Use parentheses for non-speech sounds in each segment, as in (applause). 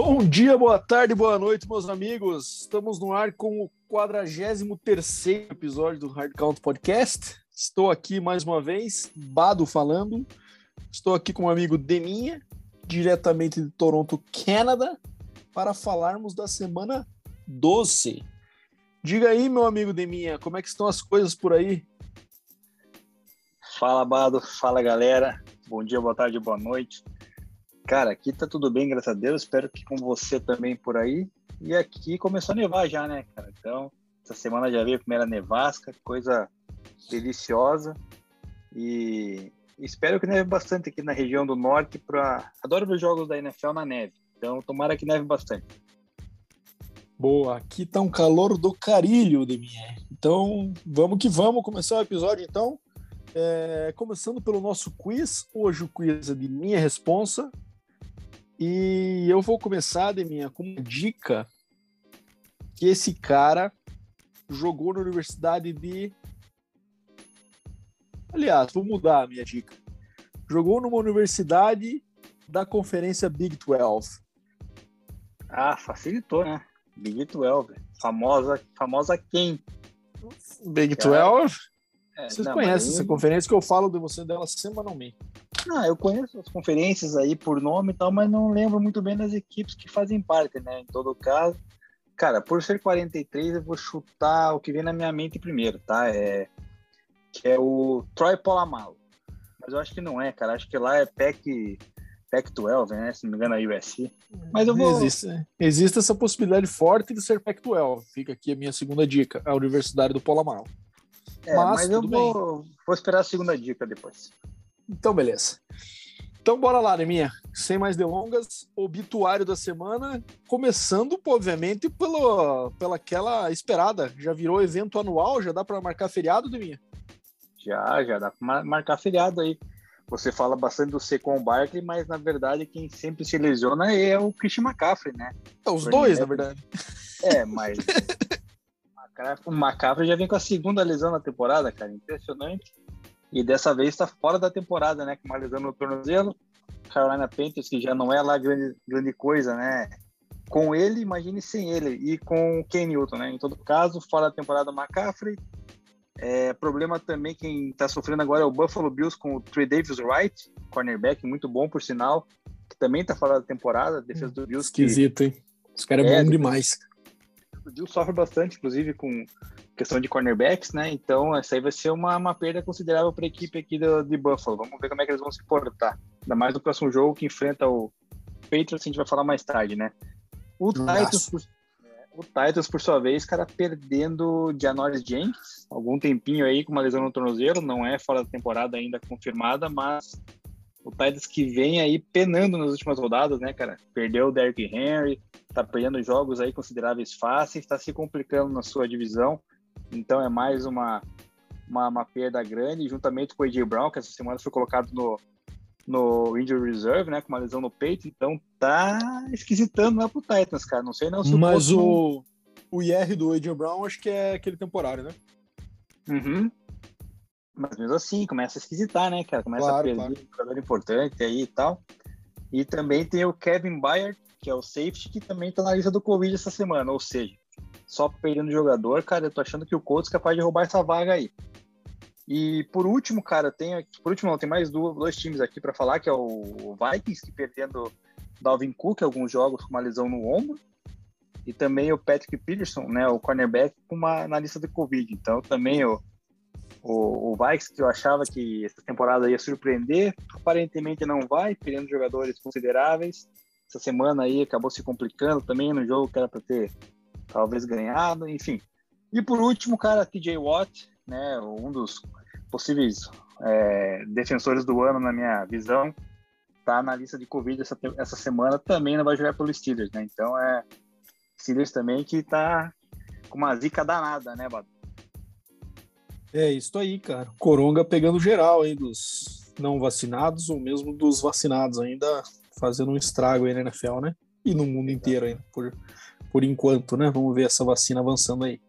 Bom dia, boa tarde, boa noite, meus amigos. Estamos no ar com o 43 episódio do Hard Count Podcast. Estou aqui mais uma vez, Bado falando. Estou aqui com o amigo Deminha, diretamente de Toronto, Canadá, para falarmos da semana 12. Diga aí, meu amigo Deminha, como é que estão as coisas por aí? Fala, Bado. Fala, galera. Bom dia, boa tarde, boa noite. Cara, aqui tá tudo bem, graças a Deus. Espero que com você também por aí. E aqui começou a nevar já, né, cara? Então, essa semana já veio a primeira nevasca, coisa deliciosa. E espero que neve bastante aqui na região do norte. Pra... Adoro ver jogos da NFL na neve. Então, tomara que neve bastante. Boa, aqui tá um calor do carilho, Deminha. Então, vamos que vamos começar o episódio, então. É, começando pelo nosso quiz, hoje o quiz é de minha responsa. E eu vou começar, Deminha, com uma dica que esse cara jogou na Universidade de. Aliás, vou mudar a minha dica. Jogou numa universidade da conferência Big 12. Ah, facilitou, né? Big 12. Famosa, famosa quem? Big 12? É, Vocês não, conhecem essa conferência que eu falo de você dela semanalmente. Ah, eu conheço as conferências aí por nome e tal, mas não lembro muito bem das equipes que fazem parte, né? Em todo caso. Cara, por ser 43, eu vou chutar o que vem na minha mente primeiro, tá? É, que é o Troy Polamalu. Mas eu acho que não é, cara. Acho que lá é PEC, PEC 12, né? Se não me engano, é USC. Mas eu vou... Existe, existe essa possibilidade forte de ser PEC 12. Fica aqui a minha segunda dica, a Universidade do Polamalu. É, mas, mas eu vou, vou, esperar a segunda dica depois. Então, beleza. Então, bora lá, Neminha. Sem mais delongas, obituário da semana, começando, obviamente, pelo, pela aquela esperada. Já virou evento anual, já dá para marcar feriado, Neminha? Já, já dá para marcar feriado aí. Você fala bastante do Secon Barkley, mas na verdade quem sempre se lesiona é o Christian McCaffrey, né? É, os dois, na verdade. É, mas (laughs) o McCaffrey já vem com a segunda lesão na temporada, cara. Impressionante. E dessa vez está fora da temporada, né? Com uma lesão no tornozelo. Carolina Panthers, que já não é lá grande, grande coisa, né? Com ele, imagine sem ele. E com o Ken Newton, né? Em todo caso, fora da temporada, McCaffrey. É, problema também, quem está sofrendo agora é o Buffalo Bills com o Trey Davis Wright, cornerback, muito bom, por sinal, que também está fora da temporada. Defesa do Bills. Esquisito, que... hein? Os caras é, é bom demais. O Bill sofre bastante, inclusive, com questão de cornerbacks, né? Então, essa aí vai ser uma, uma perda considerável para a equipe aqui do, de Buffalo. Vamos ver como é que eles vão se portar. Ainda mais no próximo jogo que enfrenta o Patriots, a gente vai falar mais tarde, né? O Titans, por, o Titans, por sua vez, cara, perdendo Janoris Jenkins, algum tempinho aí com uma lesão no tornozelo, não é fora da temporada ainda confirmada, mas o Titans que vem aí penando nas últimas rodadas, né, cara? Perdeu o Derrick Henry, tá perdendo jogos aí consideráveis fáceis, está se complicando na sua divisão. Então é mais uma, uma, uma, perda grande, juntamente com o AJ Brown, que essa semana foi colocado no, no Injury Reserve, né? Com uma lesão no peito. Então tá esquisitando lá pro Titans, cara. Não sei não se Mas o, o IR do AJ Brown acho que é aquele temporário, né? Uhum. Mas mesmo assim, começa a esquisitar, né, cara? Começa claro, a perder claro. um jogador importante aí e tal. E também tem o Kevin Byard, que é o safety, que também tá na lista do Covid essa semana. Ou seja, só perdendo jogador, cara, eu tô achando que o Colts é capaz de roubar essa vaga aí. E por último, cara, tem por último não, tem mais dois, dois times aqui para falar, que é o Vikings, que perdendo Dalvin Cook alguns jogos com uma lesão no ombro, e também o Patrick Peterson, né, o cornerback, com uma na lista de Covid. Então também o o, o Vikes, que eu achava que essa temporada ia surpreender, aparentemente não vai, perdendo jogadores consideráveis. Essa semana aí acabou se complicando também no jogo que era para ter talvez ganhado, enfim. E por último, cara, TJ Watt, né, um dos possíveis é, defensores do ano na minha visão, tá na lista de Covid essa, essa semana, também não vai jogar pelo Steelers, né? Então é Steelers também que tá com uma zica danada, né, Bado? É isso aí, cara. Coronga pegando geral aí dos não vacinados ou mesmo dos vacinados ainda fazendo um estrago aí na NFL, né? E no mundo inteiro ainda, por, por enquanto, né? Vamos ver essa vacina avançando aí.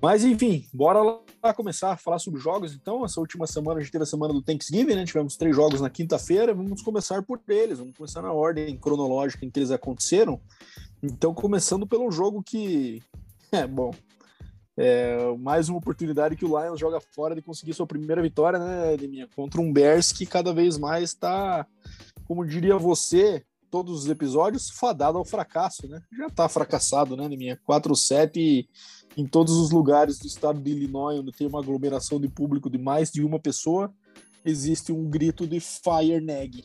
Mas enfim, bora lá começar a falar sobre jogos. Então, essa última semana a gente teve a semana do Thanksgiving, né? Tivemos três jogos na quinta-feira. Vamos começar por eles, vamos começar na ordem cronológica em que eles aconteceram. Então, começando pelo jogo que. É, bom. É, mais uma oportunidade que o Lions joga fora de conseguir sua primeira vitória, né, Deminha? Contra um Bears que cada vez mais está, como diria você, todos os episódios, fadado ao fracasso, né? Já está fracassado, né, Deminha? 4-7 em todos os lugares do estado de Illinois, onde tem uma aglomeração de público de mais de uma pessoa, existe um grito de Fire Neg.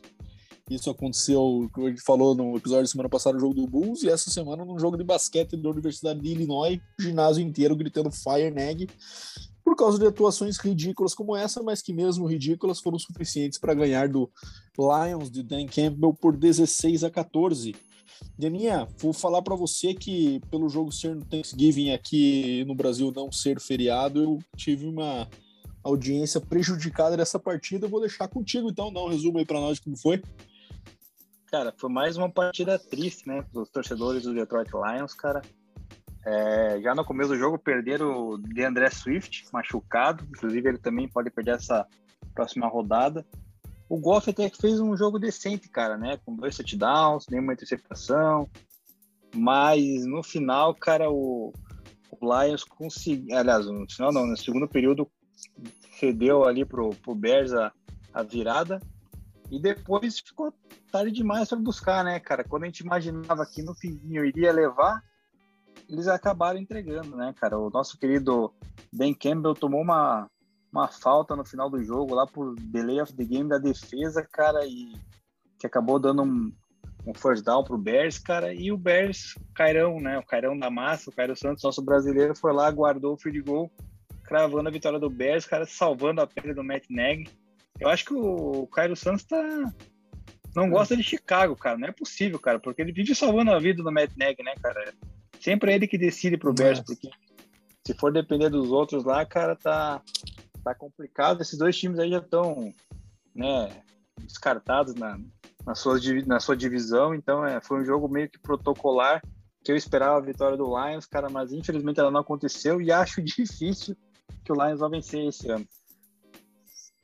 Isso aconteceu, como a gente falou no episódio da semana passada, no jogo do Bulls, e essa semana no jogo de basquete da Universidade de Illinois, ginásio inteiro gritando Fire Neg, por causa de atuações ridículas como essa, mas que mesmo ridículas foram suficientes para ganhar do Lions de Dan Campbell por 16 a 14. Janinha, vou falar para você que pelo jogo ser no Thanksgiving aqui no Brasil não ser feriado, eu tive uma audiência prejudicada dessa partida. Eu vou deixar contigo, então, dá um resumo aí para nós como foi. Cara, foi mais uma partida triste, né, os torcedores do Detroit Lions, cara. É, já no começo do jogo perderam o DeAndre Swift, machucado. Inclusive, ele também pode perder essa próxima rodada. O Goff até que fez um jogo decente, cara, né? Com dois touchdowns, nenhuma interceptação. Mas no final, cara, o, o Lions conseguiu. Aliás, no final não, no segundo período cedeu ali pro, pro Bears a, a virada. E depois ficou tarde demais para buscar, né, cara? Quando a gente imaginava que no finzinho iria levar, eles acabaram entregando, né, cara? O nosso querido Ben Campbell tomou uma, uma falta no final do jogo lá por delay of the game da defesa, cara, e que acabou dando um, um first down pro Bears, cara, e o Bears, o Cairão, né, o Cairão da massa, o Cairo Santos, nosso brasileiro, foi lá, guardou o field goal, cravando a vitória do Bears, cara, salvando a pele do Matt Nagy. Eu acho que o Cairo Santos tá não gosta de Chicago, cara, não é possível, cara, porque ele vive salvando a vida do Matt Nagy, né, cara? Sempre é ele que decide pro Bears, porque se for depender dos outros lá, cara, tá tá complicado. Esses dois times aí já estão né, descartados na, na, sua, na sua divisão, então é, foi um jogo meio que protocolar, que eu esperava a vitória do Lions, cara, mas infelizmente ela não aconteceu e (laughs) acho difícil que o Lions vá vencer esse ano.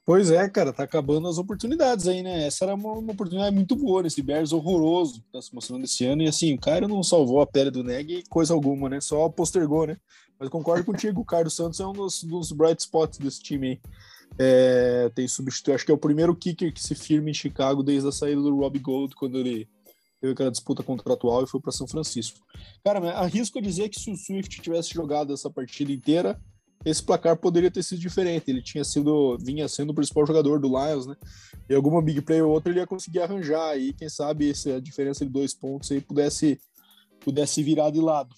Pois é, cara, tá acabando as oportunidades aí, né? Essa era uma, uma oportunidade muito boa nesse Bears horroroso que tá se mostrando esse ano. E assim, o cara não salvou a pele do Neg coisa alguma, né? Só postergou, né? Mas concordo contigo, o Carlos Santos é um dos, dos bright spots desse time aí. É, tem substituir, acho que é o primeiro kicker que se firma em Chicago desde a saída do Rob Gold, quando ele teve aquela disputa contratual e foi para São Francisco. Cara, arrisco a dizer que se o Swift tivesse jogado essa partida inteira, esse placar poderia ter sido diferente. Ele tinha sido, vinha sendo o principal jogador do Lions, né? E alguma big play ou outra ele ia conseguir arranjar aí, quem sabe essa diferença de dois pontos aí pudesse pudesse virar de lado.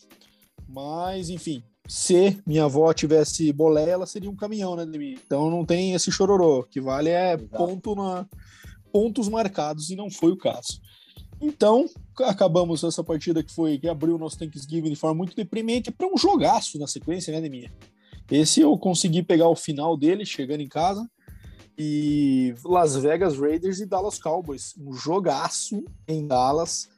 Mas, enfim, se minha avó tivesse bolé, ela seria um caminhão, né, mim? Então não tem esse chororô. O que vale é ponto na, pontos marcados e não foi o caso. Então, acabamos essa partida que foi que abriu o nosso Thanksgiving de forma muito deprimente para um jogaço na sequência, né, Deminha? Esse eu consegui pegar o final dele chegando em casa. E Las Vegas Raiders e Dallas Cowboys. Um jogaço em Dallas.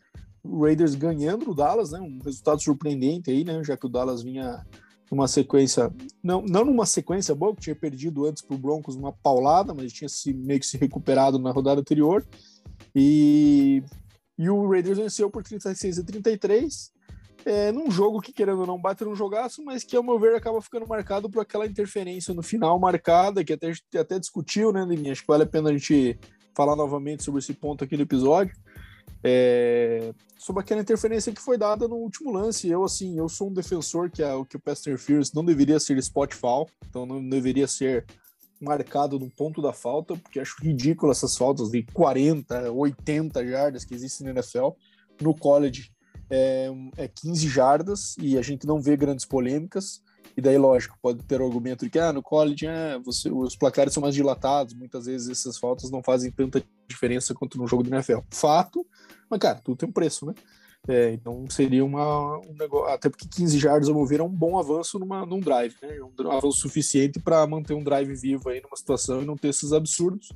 O Raiders ganhando o Dallas, né? Um resultado surpreendente aí, né? Já que o Dallas vinha numa sequência, não, não numa sequência boa, que tinha perdido antes para o Broncos uma paulada, mas tinha se, meio que se recuperado na rodada anterior. E, e o Raiders venceu por 36 a 33 é, num jogo que, querendo ou não, bate num jogaço, mas que, ao meu ver, acaba ficando marcado por aquela interferência no final marcada, que até, até discutiu, né, Liminha? Acho que vale a pena a gente falar novamente sobre esse ponto aqui no episódio. É, sobre aquela interferência que foi dada no último lance. Eu, assim, eu sou um defensor que, a, que o Pass interference não deveria ser spot foul, então não deveria ser marcado no ponto da falta, porque acho ridículo essas faltas de 40, 80 jardas que existem no NFL. No college, é, é 15 jardas e a gente não vê grandes polêmicas. E daí, lógico, pode ter o argumento de que ah, no college é, você, os placares são mais dilatados, muitas vezes essas faltas não fazem tanta diferença quanto no jogo de NFL. Fato, mas cara, tudo tem um preço, né? É, então seria uma, um negócio, até porque 15 jardas, ao meu ver, é um bom avanço numa, num drive, né? Um avanço suficiente para manter um drive vivo aí numa situação e não ter esses absurdos.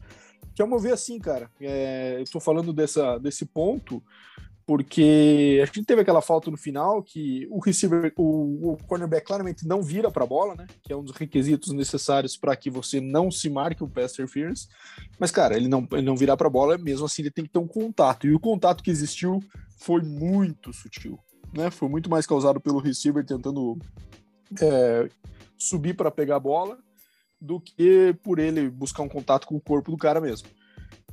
Que ao meu ver, assim, cara, é, eu tô falando dessa, desse ponto porque a gente teve aquela falta no final que o receiver, o, o cornerback claramente não vira para a bola, né? Que é um dos requisitos necessários para que você não se marque o pass interference. Mas, cara, ele não, ele não virar para a bola, mesmo assim ele tem que ter um contato. E o contato que existiu foi muito sutil, né? Foi muito mais causado pelo receiver tentando é, subir para pegar a bola do que por ele buscar um contato com o corpo do cara mesmo.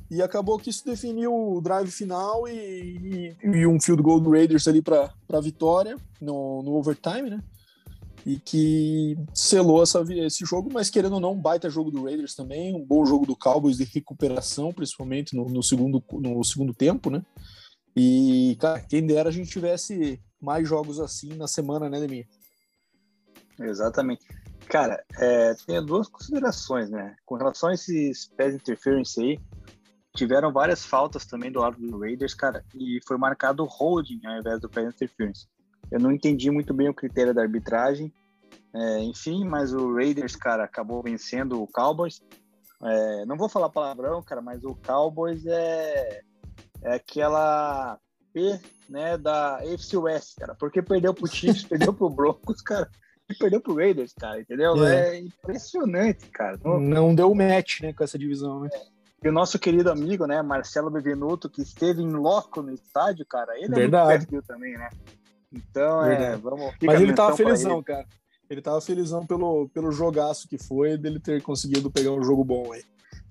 E acabou que isso definiu o drive final e, e, e um field goal do Raiders ali para a vitória no, no overtime, né? E que selou essa, esse jogo, mas querendo ou não, um baita jogo do Raiders também, um bom jogo do Cowboys de recuperação, principalmente no, no segundo, no segundo tempo, né? E, cara, quem dera a gente tivesse mais jogos assim na semana, né, Demir? Exatamente. Cara, é, duas considerações, né? Com relação a esses pés interference aí, tiveram várias faltas também do lado do Raiders, cara, e foi marcado holding ao invés do pass interference. Eu não entendi muito bem o critério da arbitragem, é, enfim, mas o Raiders, cara, acabou vencendo o Cowboys. É, não vou falar palavrão, cara, mas o Cowboys é, é aquela P, né, da AFC West, cara, porque perdeu pro Chiefs, (laughs) perdeu pro Broncos, cara, e perdeu pro Raiders, cara, entendeu? É, é impressionante, cara. Não, não deu match, né, com essa divisão, né? É. E o nosso querido amigo, né, Marcelo Bevenuto, que esteve em loco no estádio, cara, ele Verdade. é muito perfil também, né? Então, é, Verdade. é, vamos... Mas ele tava felizão, ele. cara. Ele tava felizão pelo, pelo jogaço que foi, dele ter conseguido pegar um jogo bom aí.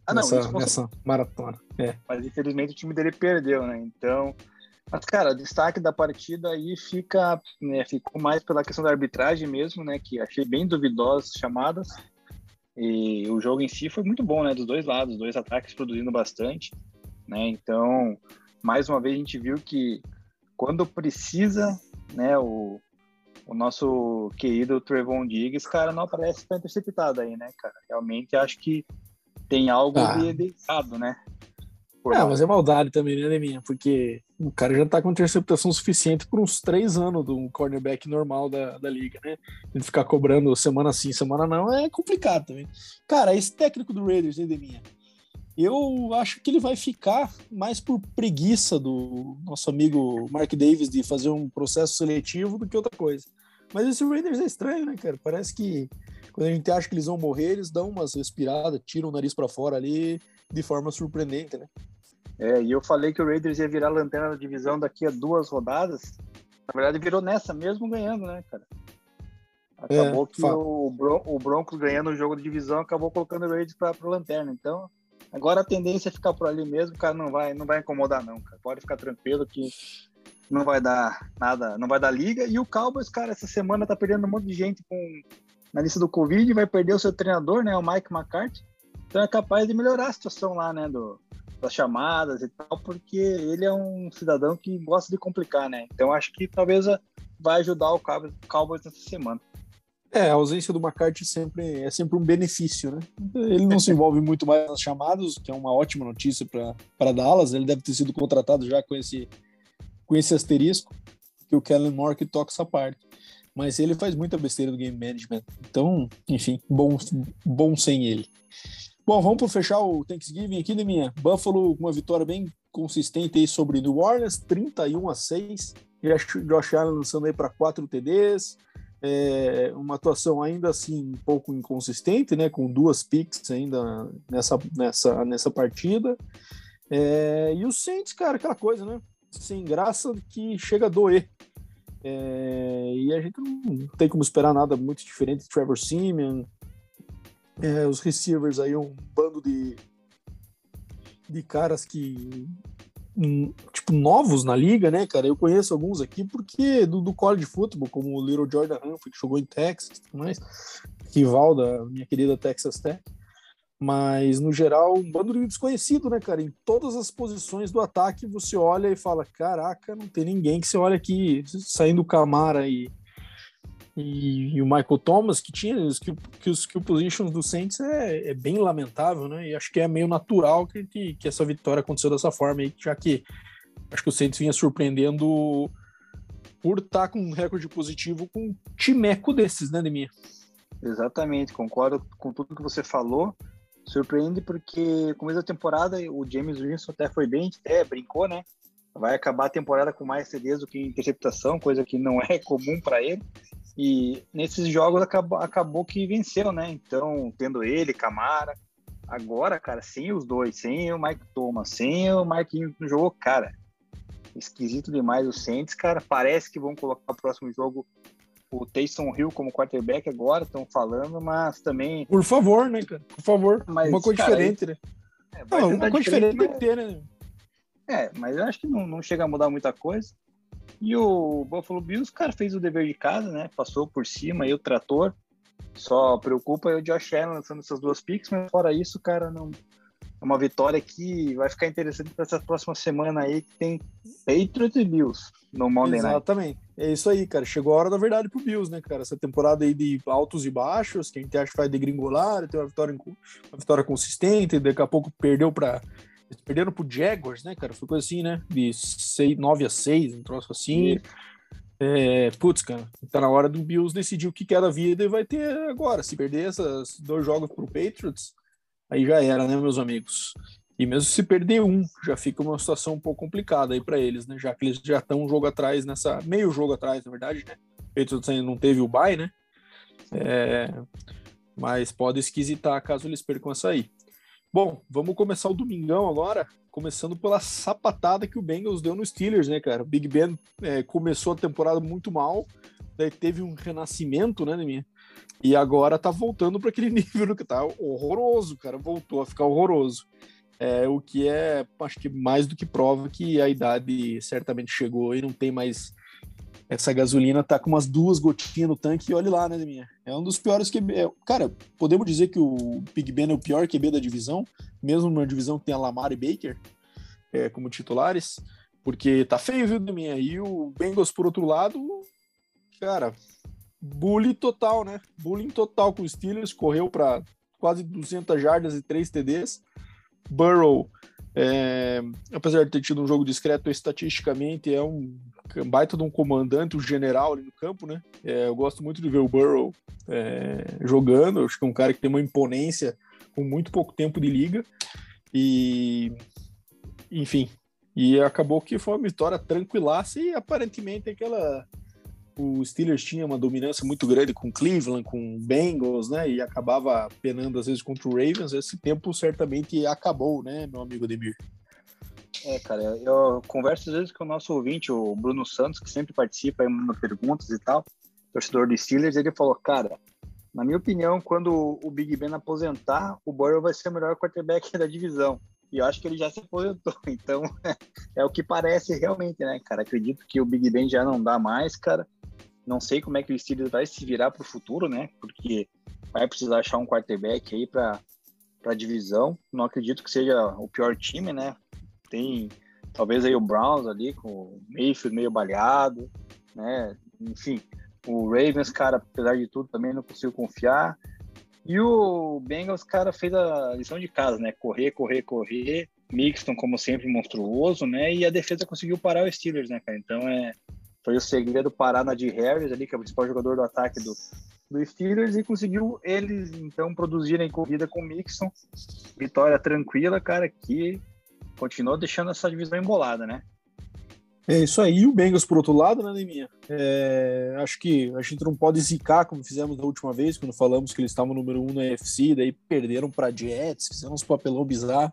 Ah, não, nessa, nessa maratona. É. Mas infelizmente o time dele perdeu, né? Então. Mas, cara, o destaque da partida aí fica, né, ficou mais pela questão da arbitragem mesmo, né? Que achei bem duvidosas chamadas. E o jogo em si foi muito bom, né? Dos dois lados, dois ataques produzindo bastante, né? Então, mais uma vez a gente viu que quando precisa, né, o, o nosso querido Trevon Diggs, cara, não aparece para interceptado aí, né, cara? Realmente acho que tem algo ah. de errado, né? Por é, mas é maldade também, né, Leminha? Porque o cara já tá com interceptação suficiente por uns três anos do cornerback normal da, da liga, né? Ele ficar cobrando semana sim, semana não, é complicado também. Cara, esse técnico do Raiders, hein, Deminha? Eu acho que ele vai ficar mais por preguiça do nosso amigo Mark Davis de fazer um processo seletivo do que outra coisa. Mas esse Raiders é estranho, né, cara? Parece que quando a gente acha que eles vão morrer, eles dão umas respiradas, tiram o nariz para fora ali de forma surpreendente, né? É, e eu falei que o Raiders ia virar lanterna da divisão daqui a duas rodadas. Na verdade, virou nessa mesmo ganhando, né, cara? Acabou é, que o, Bron o Broncos ganhando o jogo de divisão acabou colocando o Raiders para o lanterna. Então, agora a tendência é ficar por ali mesmo, cara, não vai, não vai incomodar não, cara. Pode ficar tranquilo que não vai dar nada, não vai dar liga. E o Cowboys, cara, essa semana tá perdendo um monte de gente com na lista do Covid, vai perder o seu treinador, né, o Mike McCarthy. Então é capaz de melhorar a situação lá, né, do, das chamadas e tal, porque ele é um cidadão que gosta de complicar, né? Então acho que talvez vai ajudar o Cowboys nessa semana. É, a ausência do McCarthy sempre, é sempre um benefício, né? Ele não se envolve muito mais nas chamadas, que é uma ótima notícia para Dallas. Ele deve ter sido contratado já com esse, com esse asterisco, que o Kellen Moore toca essa parte. Mas ele faz muita besteira do game management. Então, enfim, bom, bom sem ele. Bom, vamos para fechar o Thanksgiving aqui, né, minha? Buffalo com uma vitória bem consistente aí sobre New Orleans, 31 a 6. Josh Allen lançando aí para 4 TDs. É, uma atuação ainda assim um pouco inconsistente, né? Com duas picks ainda nessa, nessa, nessa partida. É, e o Saints, cara, aquela coisa, né? Sem graça que chega a doer. É, e a gente não tem como esperar nada muito diferente de Trevor Simeon, é, os receivers aí, um bando de, de caras que hum, tipo novos na liga, né, cara? Eu conheço alguns aqui porque do, do college football, como o Little Jordan Humphrey, que jogou em Texas, mais rival da minha querida Texas Tech. Mas, no geral, um bando de desconhecido, né, cara? Em todas as posições do ataque, você olha e fala: caraca, não tem ninguém que você olha aqui saindo Camara e e, e, o Michael Thomas, que tinha os que, que os skill positions do Saints é, é, bem lamentável, né? E acho que é meio natural que, que, que, essa vitória aconteceu dessa forma aí, já que acho que o Saints vinha surpreendendo por estar tá com um recorde positivo com um timeco desses, né, Demir? Exatamente, concordo com tudo que você falou. Surpreende porque, começo da temporada, o James Winston até foi bem, até brincou, né? vai acabar a temporada com mais CDs do que interceptação, coisa que não é comum para ele. E nesses jogos acabou, acabou que venceu, né? Então, tendo ele, Camara. Agora, cara, sem os dois, sem o Mike Thomas, sem o Marquinhos no jogo, cara, esquisito demais o Saints, cara. Parece que vão colocar o próximo jogo o Taysom Hill como quarterback agora, estão falando, mas também. Por favor, né, cara? Por favor. Mas, uma coisa cara, diferente, né? É, não, uma coisa diferente, diferente tem que ter, né? É, mas eu acho que não, não chega a mudar muita coisa. E o Buffalo Bills, cara, fez o dever de casa, né? Passou por cima aí o trator. Só preocupa o Josh Allen lançando essas duas picks, mas fora isso, cara, não, é uma vitória que vai ficar interessante para essa próxima semana aí, que tem Patriots e Bills no Monday Night. Exatamente. É isso aí, cara. Chegou a hora da verdade pro Bills, né, cara? Essa temporada aí de altos e baixos, que a gente acha que vai degringolar, tem uma vitória, uma vitória consistente, daqui a pouco perdeu para eles perderam pro Jaguars, né, cara? Foi coisa assim, né? De 6, 9 a 6, um troço assim. É, putz, cara, tá na hora do Bills decidir o que quer da vida e vai ter agora. Se perder esses dois jogos pro Patriots, aí já era, né, meus amigos? E mesmo se perder um, já fica uma situação um pouco complicada aí para eles, né? Já que eles já estão um jogo atrás nessa. meio jogo atrás, na verdade, né? O Patriots ainda não teve o bye, né? É, mas pode esquisitar caso eles percam essa aí. Bom, vamos começar o domingão agora, começando pela sapatada que o Bengals deu no Steelers, né, cara? O Big Ben é, começou a temporada muito mal, daí teve um renascimento, né, minha? E agora tá voltando para aquele (laughs) nível que tá horroroso, cara. Voltou a ficar horroroso. É, o que é, acho que mais do que prova que a idade certamente chegou e não tem mais. Essa gasolina tá com umas duas gotinhas no tanque e olhe lá, né, minha? É um dos piores que. É, cara, podemos dizer que o Big Ben é o pior QB da divisão, mesmo numa divisão que tem a Lamar e Baker é, como titulares, porque tá feio, viu, minha? E o Bengals, por outro lado, cara, bullying total, né? Bullying total com o Steelers, correu para quase 200 jardas e 3 TDs. Burrow, é, apesar de ter tido um jogo discreto estatisticamente, é um baita de um comandante, um general ali no campo, né? É, eu gosto muito de ver o Burrow é, jogando, acho que é um cara que tem uma imponência com muito pouco tempo de liga. E, enfim, e acabou que foi uma vitória tranquilaça e aparentemente aquela o Steelers tinha uma dominância muito grande com Cleveland, com Bengals, né? E acabava penando às vezes contra o Ravens. Esse tempo certamente acabou, né, meu amigo Ademir? É, cara, eu converso às vezes com o nosso ouvinte, o Bruno Santos, que sempre participa aí nas perguntas e tal, torcedor do Steelers, ele falou, cara, na minha opinião, quando o Big Ben aposentar, o Burrow vai ser o melhor quarterback (laughs) da divisão. E eu acho que ele já se aposentou, (laughs) então é o que parece realmente, né, cara? Acredito que o Big Ben já não dá mais, cara. Não sei como é que o Steelers vai se virar para o futuro, né? Porque vai precisar achar um quarterback aí para a divisão. Não acredito que seja o pior time, né? Tem talvez aí o Browns ali com o Mayfield meio baleado, né? Enfim, o Ravens, cara, apesar de tudo, também não consigo confiar. E o Bengals, cara, fez a lição de casa, né? Correr, correr, correr. Mixton, como sempre, monstruoso, né? E a defesa conseguiu parar o Steelers, né, cara? Então é foi o segredo parar na de Harris ali, que é o principal jogador do ataque do, do Steelers, e conseguiu eles, então, produzirem corrida com o Mixon. Vitória tranquila, cara, que continuou deixando essa divisão embolada, né? É isso aí. E o Bengals, por outro lado, né, Neminha? É, acho que a gente não pode zicar como fizemos da última vez, quando falamos que eles estavam número um na UFC, daí perderam para Jets, fizeram uns papelão bizarro.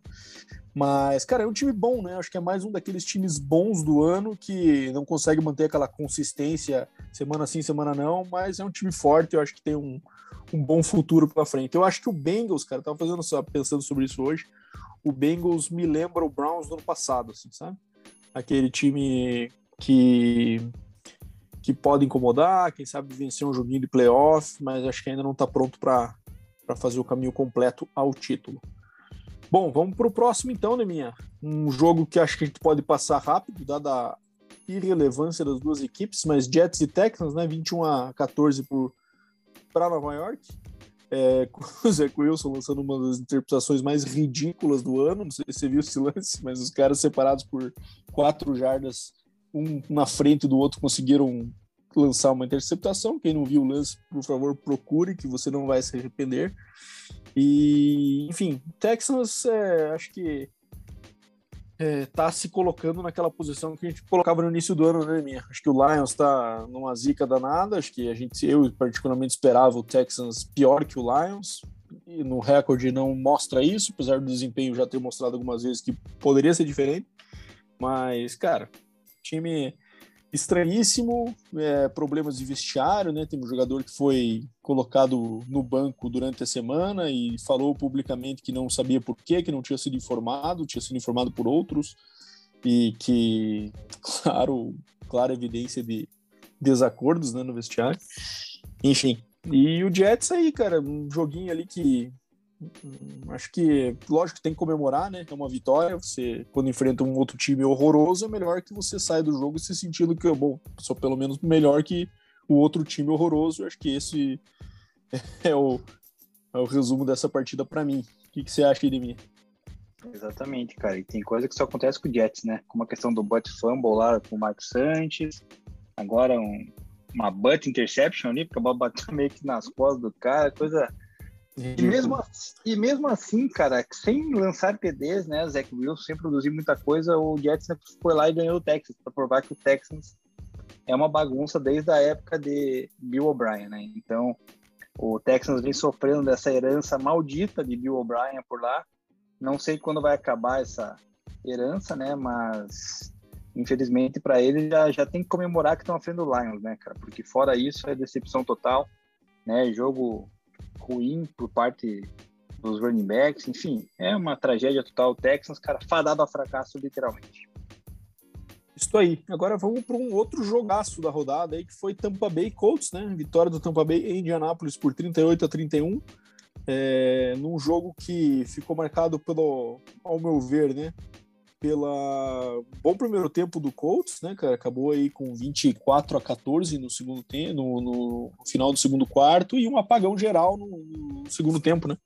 Mas, cara, é um time bom, né? Acho que é mais um daqueles times bons do ano que não consegue manter aquela consistência semana sim, semana não, mas é um time forte, eu acho que tem um, um bom futuro pela frente. Eu acho que o Bengals, cara, tava fazendo pensando sobre isso hoje. O Bengals me lembra o Browns do ano passado, assim, sabe? aquele time que que pode incomodar, quem sabe vencer um joguinho de playoff, mas acho que ainda não está pronto para fazer o caminho completo ao título. Bom, vamos para o próximo então, né, minha? Um jogo que acho que a gente pode passar rápido, dada a irrelevância das duas equipes, mas Jets e Texans, né, 21 a 14 para Nova York é, (laughs) com o Zach Wilson lançando uma das interpretações mais ridículas do ano. Não sei se você viu esse lance, mas os caras separados por quatro jardas, um na frente do outro, conseguiram lançar uma interceptação. Quem não viu o lance, por favor, procure, que você não vai se arrepender. E, enfim, Texans, é, acho que é, tá se colocando naquela posição que a gente colocava no início do ano, né, minha? Acho que o Lions está numa zica danada, acho que a gente, eu particularmente esperava o Texans pior que o Lions, e no recorde não mostra isso, apesar do desempenho já ter mostrado algumas vezes que poderia ser diferente, mas, cara, time estranhíssimo, é, problemas de vestiário, né? Tem um jogador que foi colocado no banco durante a semana e falou publicamente que não sabia por quê, que não tinha sido informado, tinha sido informado por outros e que, (laughs) claro, clara evidência de desacordos né, no vestiário. Enfim, e o Jets aí, cara, um joguinho ali que acho que, lógico, tem que comemorar, né? É uma vitória. Você, quando enfrenta um outro time horroroso, é melhor que você saia do jogo se sentindo que, bom, sou pelo menos melhor que o outro time horroroso. Acho que esse (laughs) é o, é o resumo dessa partida para mim. O que, que você acha de mim? Exatamente, cara. E tem coisa que só acontece com o Jets, né? Como a questão do butt fumble lá com o Marcos Sanches. Agora um, uma butt interception ali, porque a bola bateu (laughs) meio que nas costas do cara. Coisa e mesmo, assim, e mesmo assim, cara, sem lançar TDs, né, Zach Wilson, sem produzir muita coisa, o Jets foi lá e ganhou o Texas, para provar que o Texans é uma bagunça desde a época de Bill O'Brien, né? Então, o Texans vem sofrendo dessa herança maldita de Bill O'Brien por lá. Não sei quando vai acabar essa herança, né? Mas infelizmente para eles já, já tem que comemorar que estão à frente do Lions, né, cara? Porque fora isso é decepção total, né? Jogo ruim por parte dos running backs, enfim, é uma tragédia total. O Texans, cara, fadado a fracasso, literalmente. Isso aí. Agora vamos para um outro jogaço da rodada aí, que foi Tampa Bay Colts, né? Vitória do Tampa Bay em Indianápolis por 38 a 31. É, num jogo que ficou marcado pelo, ao meu ver, né? Pela bom primeiro tempo do Colts, né, cara? Acabou aí com 24 a 14 no segundo tempo, no, no, final do segundo quarto e um apagão geral no, no segundo tempo, né?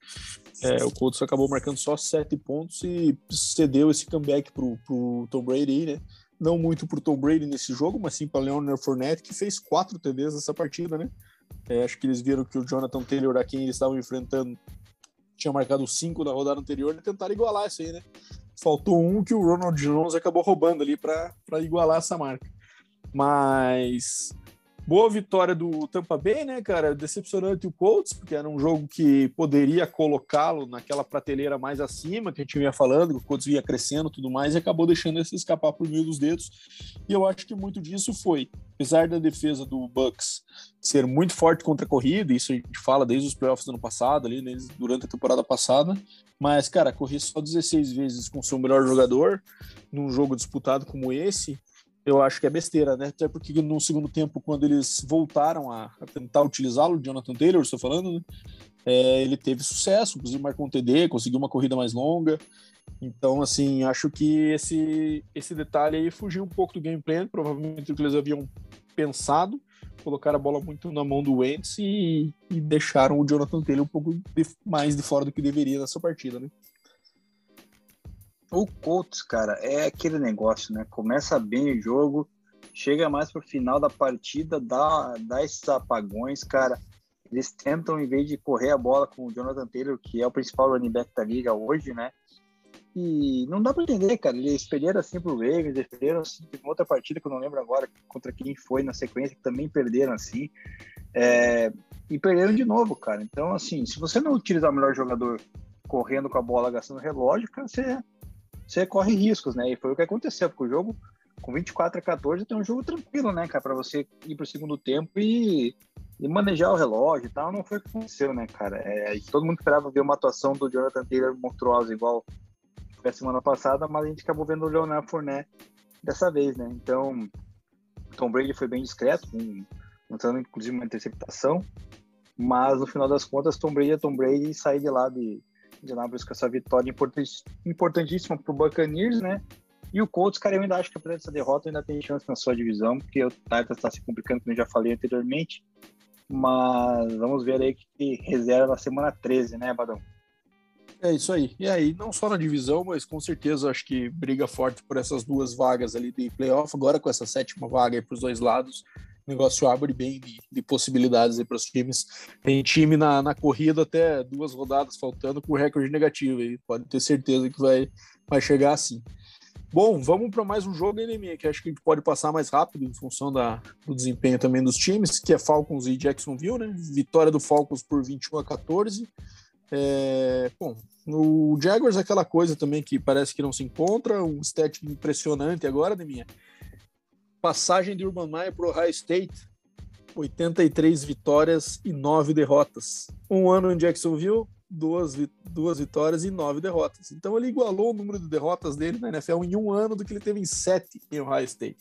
É, o Colts acabou marcando só sete pontos e cedeu esse comeback pro, pro Tom Brady né? Não muito pro Tom Brady nesse jogo, mas sim para Leonard Fournette, que fez quatro TDs nessa partida, né? É, acho que eles viram que o Jonathan Taylor, a quem eles estavam enfrentando, tinha marcado cinco na rodada anterior e tentaram igualar isso aí, né? Faltou um que o Ronald Jones acabou roubando ali para igualar essa marca. Mas boa vitória do Tampa Bay, né, cara? Decepcionante o Colts, porque era um jogo que poderia colocá-lo naquela prateleira mais acima, que a gente vinha falando, que o Colts vinha crescendo tudo mais, e acabou deixando esse escapar por meio dos dedos. E eu acho que muito disso foi, apesar da defesa do Bucks ser muito forte contra a corrida, isso a gente fala desde os playoffs do ano passado, ali, durante a temporada passada, mas, cara, correr só 16 vezes com seu melhor jogador num jogo disputado como esse, eu acho que é besteira, né? Até porque no segundo tempo, quando eles voltaram a, tentar utilizá-lo, Jonathan Taylor, estou falando, né? É, ele teve sucesso, inclusive marcou um TD, conseguiu uma corrida mais longa. Então, assim, acho que esse, esse detalhe aí fugiu um pouco do gameplay, provavelmente o que eles haviam pensado, colocar a bola muito na mão do Wentz e, e deixaram o Jonathan Taylor um pouco de, mais de fora do que deveria nessa partida, né? O Colts, cara, é aquele negócio, né? Começa bem o jogo, chega mais pro final da partida, dá, dá esses apagões, cara. Eles tentam, em vez de correr a bola com o Jonathan Taylor, que é o principal running back da liga hoje, né? E não dá para entender, cara. Eles perderam assim pro Ravens, eles perderam assim, outra partida que eu não lembro agora contra quem foi na sequência, que também perderam assim. É, e perderam de novo, cara. Então, assim, se você não utilizar o melhor jogador correndo com a bola, gastando relógio, cara, você você corre riscos, né? E foi o que aconteceu, porque o jogo, com 24 a 14, tem um jogo tranquilo, né, cara, para você ir para o segundo tempo e, e, manejar o relógio e tal. Não foi o que aconteceu, né, cara? É, todo mundo esperava ver uma atuação do Jonathan Taylor monstruosa, igual a semana passada, mas a gente acabou vendo o Leonardo Fournette dessa vez, né? Então, Tom Brady foi bem discreto, lançando inclusive uma interceptação, mas no final das contas, Tom Brady é Tom Brady e sair de lá de Indianapolis com essa vitória importantíssima para o Buccaneers, né? E o Colts, cara, eu ainda acho que apesar dessa derrota ainda tem chance na sua divisão, porque o Titans está se complicando, como eu já falei anteriormente. Mas vamos ver aí que reserva na semana 13, né, Badão? É isso aí. E aí, não só na divisão, mas com certeza acho que briga forte por essas duas vagas ali de playoff. Agora com essa sétima vaga aí para os dois lados, negócio abre bem de, de possibilidades para os times. Tem time na, na corrida até duas rodadas faltando com recorde negativo. E pode ter certeza que vai, vai chegar assim. Bom, vamos para mais um jogo, NME, que acho que a gente pode passar mais rápido em função da, do desempenho também dos times, que é Falcons e Jacksonville, né? Vitória do Falcons por 21 a 14. É, bom, o Jaguars é aquela coisa também que parece que não se encontra, um stat impressionante agora, minha Passagem de Urban Meyer para Ohio State, 83 vitórias e 9 derrotas. Um ano em Jacksonville, duas, duas vitórias e nove derrotas. Então ele igualou o número de derrotas dele na NFL em um ano do que ele teve em sete em Ohio State.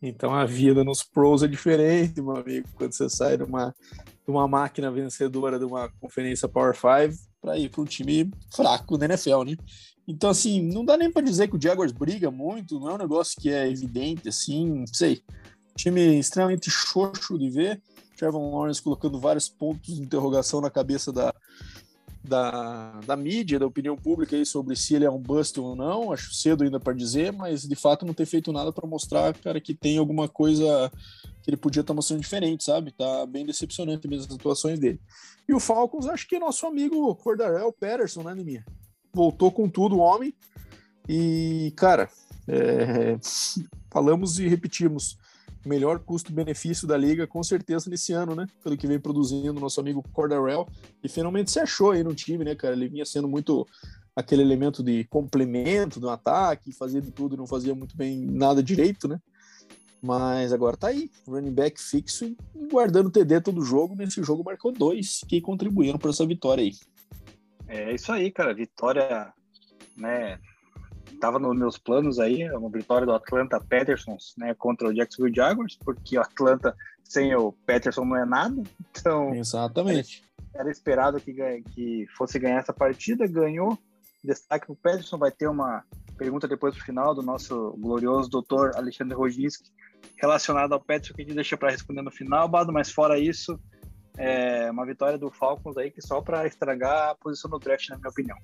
Então a vida nos pros é diferente, meu amigo, quando você sai de uma, de uma máquina vencedora de uma conferência Power 5 para ir para um time fraco da NFL, né? Então, assim, não dá nem para dizer que o Jaguars briga muito, não é um negócio que é evidente, assim, sei. Time extremamente xoxo de ver. Trevor Lawrence colocando vários pontos de interrogação na cabeça da, da, da mídia, da opinião pública aí sobre se ele é um bust ou não. Acho cedo ainda para dizer, mas de fato não ter feito nada para mostrar, cara, que tem alguma coisa que ele podia estar tá mostrando diferente, sabe? Tá bem decepcionante mesmo as atuações dele. E o Falcons, acho que é nosso amigo Cordarel Patterson, né, Neminha? Voltou com tudo o homem. E, cara, é... falamos e repetimos melhor custo-benefício da liga, com certeza, nesse ano, né? Pelo que vem produzindo nosso amigo Cordarel. E finalmente se achou aí no time, né, cara? Ele vinha sendo muito aquele elemento de complemento no ataque, fazia de tudo, não fazia muito bem nada direito, né? Mas agora tá aí, running back fixo e guardando TD todo jogo. Nesse jogo marcou dois que contribuíram para essa vitória aí. É isso aí, cara. Vitória, né? estava nos meus planos aí, uma vitória do Atlanta Petersons, né, contra o Jacksonville Jaguars, porque o Atlanta sem o Peterson não é nada. Então, exatamente. Era, era esperado que, que fosse ganhar essa partida, ganhou. Destaque o Peterson vai ter uma pergunta depois pro final do nosso glorioso doutor Alexandre Roginski relacionado ao Peterson que a gente deixa para responder no final, Bado, mas fora isso, é uma vitória do Falcons aí que só para estragar a posição do draft, na minha opinião.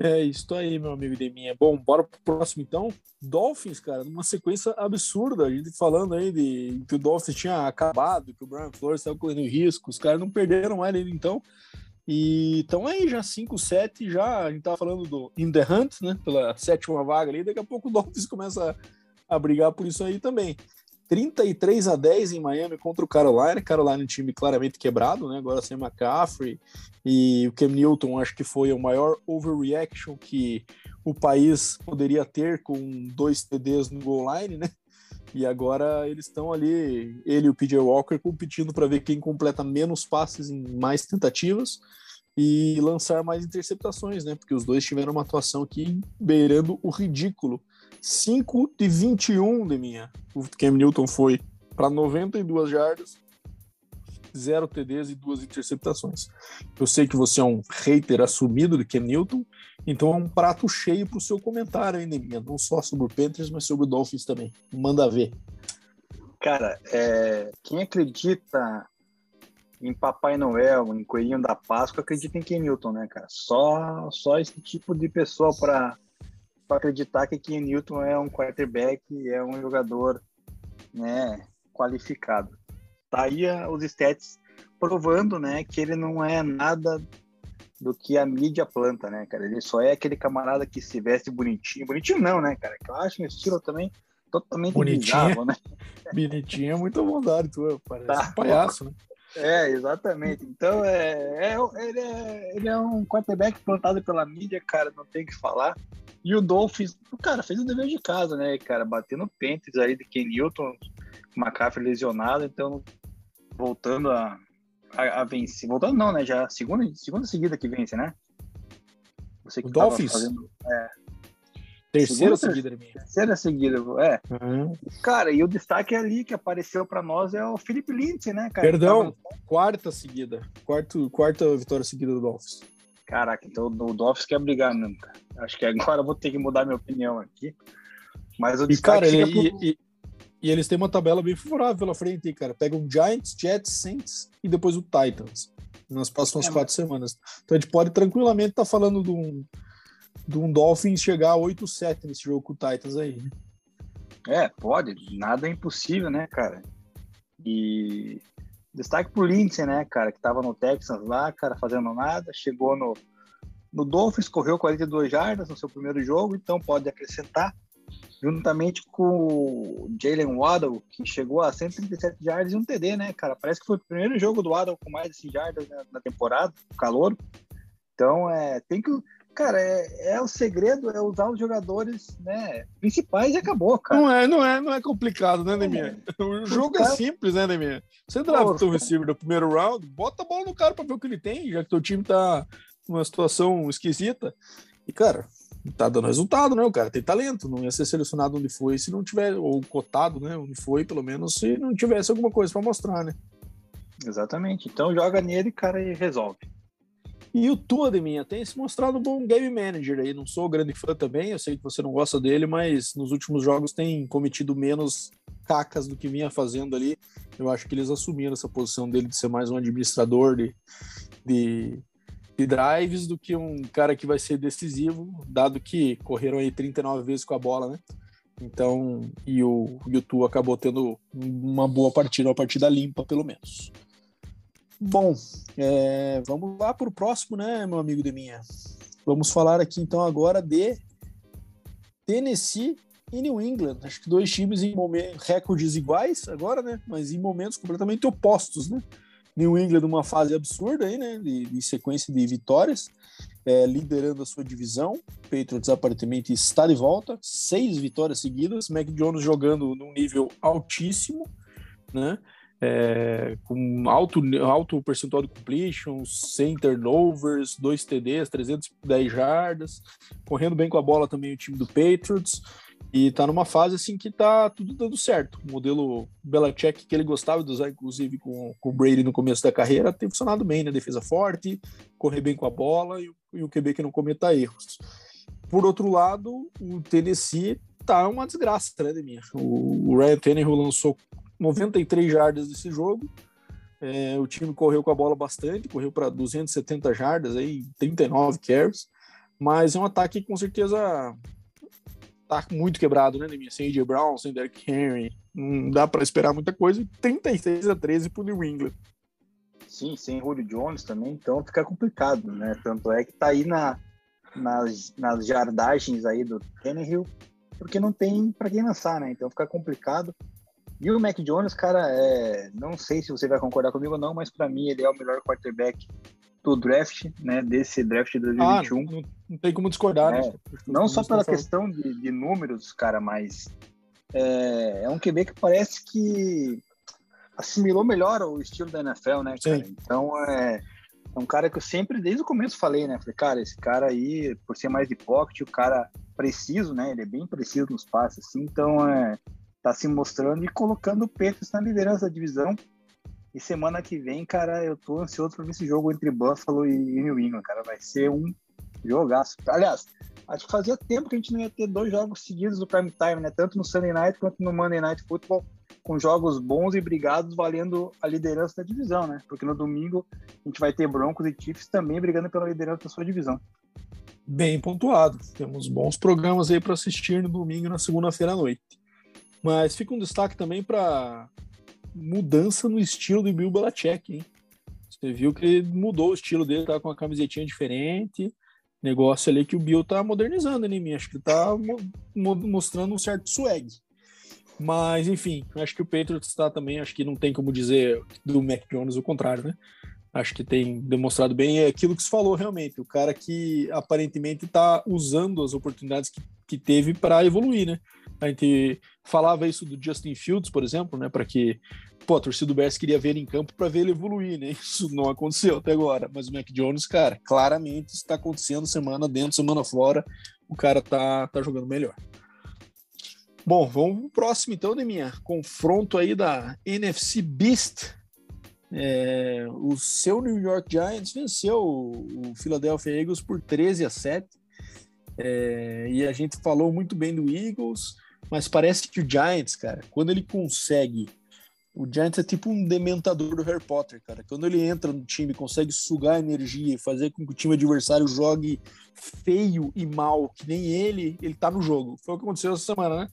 É isso aí, meu amigo Deminha. Bom, bora pro próximo então. Dolphins, cara, numa sequência absurda. A gente falando aí de que o Dolphins tinha acabado, que o Brian Flores estava correndo risco. Os caras não perderam ele então. E estão aí já 5-7, já a gente tava falando do In The Hunt, né? Pela sétima vaga ali. Daqui a pouco o Dolphins começa a, a brigar por isso aí também. 33 a 10 em Miami contra o Carolina. Carolina é um time claramente quebrado, né? Agora sem McCaffrey e o Cam Newton, acho que foi o maior overreaction que o país poderia ter com dois TDs no goal line, né? E agora eles estão ali, ele e o PJ Walker competindo para ver quem completa menos passes em mais tentativas e lançar mais interceptações, né? Porque os dois tiveram uma atuação aqui beirando o ridículo 5 de 21 de minha. O Cam Newton foi para 92 jardas, 0 TDs e duas interceptações. Eu sei que você é um hater assumido de Cam Newton, então é um prato cheio para o seu comentário aí, Neminha. Não só sobre o Panthers, mas sobre o Dolphins também. Manda ver. Cara, é... quem acredita em Papai Noel, em Coelhinho da Páscoa, acredita em Ken Newton, né, cara? Só, só esse tipo de pessoa para para acreditar que Ken Newton é um quarterback, é um jogador né, qualificado. Tá aí os stats provando né, que ele não é nada do que a mídia planta, né, cara? Ele só é aquele camarada que se veste bonitinho. Bonitinho não, né, cara? Que eu acho um estilo também totalmente bonitinho, bizarro, né? (laughs) Bonitinho é muito bondade, tu parece tá. um palhaço, né? É, exatamente. Então, é, é, ele, é, ele é um quarterback plantado pela mídia, cara, não tem o que falar. E o Dolphins, cara, fez o dever de casa, né, cara? Batendo pentes aí de Ken Newton, McCaffrey lesionado, então voltando a, a, a, vencer. Voltando não, né? Já segunda, segunda seguida que vence, né? Você que o Dolphins? Fazendo, é, Terceira seguida, minha. Terceira seguida, é. Uhum. Cara, e o destaque ali que apareceu para nós é o Felipe Lindsay, né, cara? Perdão, tava... quarta seguida. Quarto, quarta vitória seguida do Dolphins. Caraca, então o Dolphins quer brigar mesmo, cara. Acho que agora eu vou ter que mudar minha opinião aqui. Mas o destaque e, cara, ele, pro... e, e, eles têm uma tabela bem favorável pela frente, cara. Pegam Giants, Jets, Saints e depois o Titans. Nas próximas é, quatro mas... semanas. Então a gente pode tranquilamente estar tá falando de um, de um Dolphins chegar a 8-7 nesse jogo com o Titans aí. Né? É, pode. Nada é impossível, né, cara? E Destaque pro Lindsay, né, cara, que tava no Texas lá, cara, fazendo nada, chegou no, no Dolphins, correu 42 jardas no seu primeiro jogo, então pode acrescentar juntamente com o Jalen Waddle, que chegou a 137 jardas e um TD, né, cara? Parece que foi o primeiro jogo do Waddle com mais de 100 jardas na temporada, calor. Então, é, tem que. Cara, é, é, o segredo, é usar os jogadores né, principais e acabou, cara. Não é, não é, não é complicado, né, Neminha? É. (laughs) O jogo é simples, né, Neminha? Você drafta o receiver do primeiro round, bota a bola no cara pra ver o que ele tem, já que teu time tá numa situação esquisita. E, cara, tá dando resultado, né? O cara tem talento, não ia ser selecionado onde foi se não tiver, ou cotado, né? Onde foi, pelo menos, se não tivesse alguma coisa para mostrar, né? Exatamente. Então joga nele, cara, e resolve. E o Tua de minha tem se mostrado um bom game manager aí. Não sou grande fã também, eu sei que você não gosta dele, mas nos últimos jogos tem cometido menos cacas do que vinha fazendo ali. Eu acho que eles assumiram essa posição dele de ser mais um administrador de, de de drives do que um cara que vai ser decisivo, dado que correram aí 39 vezes com a bola, né? Então, e o YouTube acabou tendo uma boa partida, uma partida limpa, pelo menos. Bom, é, vamos lá para o próximo, né, meu amigo de minha? Vamos falar aqui então agora de Tennessee e New England. Acho que dois times em momentos, recordes iguais agora, né? Mas em momentos completamente opostos, né? New England numa fase absurda aí, né? De, de sequência de vitórias, é, liderando a sua divisão. Patriots aparentemente está de volta, seis vitórias seguidas. Mac Jones jogando num nível altíssimo, né? É, com alto, alto percentual de completions, sem turnovers, dois TDs, 310 jardas, correndo bem com a bola também o time do Patriots. E tá numa fase assim que tá tudo dando certo. O modelo Belichick que ele gostava de usar, inclusive, com, com o Brady no começo da carreira, tem funcionado bem, né? Defesa forte, correr bem com a bola e, e o QB que não cometa erros. Por outro lado, o Tennessee tá uma desgraça, né? O, o Ryan Tannehill lançou 93 jardas desse jogo. É, o time correu com a bola bastante, correu para 270 jardas, aí 39 carries. Mas é um ataque que com certeza tá muito quebrado, né, Neminha? Sem Brown, sem Derrick Henry, não dá para esperar muita coisa. 36 a 13 pro New England. Sim, sem Julio Jones também, então fica complicado, né? Tanto é que tá aí na, nas, nas jardagens aí do Tannehill, porque não tem para quem lançar, né? Então fica complicado. E o Mac Jones, cara, é, não sei se você vai concordar comigo ou não, mas para mim ele é o melhor quarterback do draft, né, desse draft de 2021. Ah, não, não, tem como discordar, né? é, né? Não só pela questão de, de, números, cara, mas é, é, um QB que parece que assimilou melhor o estilo da NFL, né, cara? Sim. Então, é, é um cara que eu sempre, desde o começo, falei, né? Falei, cara, esse cara aí, por ser mais de pocket, o cara preciso, né? Ele é bem preciso nos passes, assim, então é, tá se mostrando e colocando o Petros na liderança da divisão e semana que vem, cara, eu tô ansioso pra ver esse jogo entre Buffalo e New England, cara. Vai ser um jogaço. Aliás, acho que fazia tempo que a gente não ia ter dois jogos seguidos do prime time, né? Tanto no Sunday Night quanto no Monday Night Football, com jogos bons e brigados valendo a liderança da divisão, né? Porque no domingo a gente vai ter Broncos e Chiefs também brigando pela liderança da sua divisão. Bem pontuado. Temos bons programas aí para assistir no domingo e na segunda-feira à noite. Mas fica um destaque também para mudança no estilo do Bill Belichick, hein? Você viu que ele mudou o estilo dele, tá com uma camisetinha diferente. Negócio ali que o Bill tá modernizando, né, mim? Acho que tá mo mostrando um certo swag. Mas, enfim, acho que o Patriots está também, acho que não tem como dizer do Mac Jones o contrário, né? Acho que tem demonstrado bem é aquilo que se falou realmente. O cara que aparentemente está usando as oportunidades que, que teve para evoluir, né? A gente falava isso do Justin Fields, por exemplo, né? Para que pô, a torcida do Bears queria ver ele em campo para ver ele evoluir, né? (laughs) Isso não aconteceu até agora. Mas o Mac Jones, cara, claramente está acontecendo semana dentro, semana fora. O cara tá, tá jogando melhor. Bom, vamos pro próximo então, Deminha. Confronto aí da NFC Beast. É, o seu New York Giants venceu o Philadelphia Eagles por 13 a 7. É, e a gente falou muito bem do Eagles, mas parece que o Giants, cara, quando ele consegue o Giants é tipo um dementador do Harry Potter, cara. Quando ele entra no time, consegue sugar energia e fazer com que o time adversário jogue feio e mal, que nem ele, ele tá no jogo. Foi o que aconteceu essa semana, né?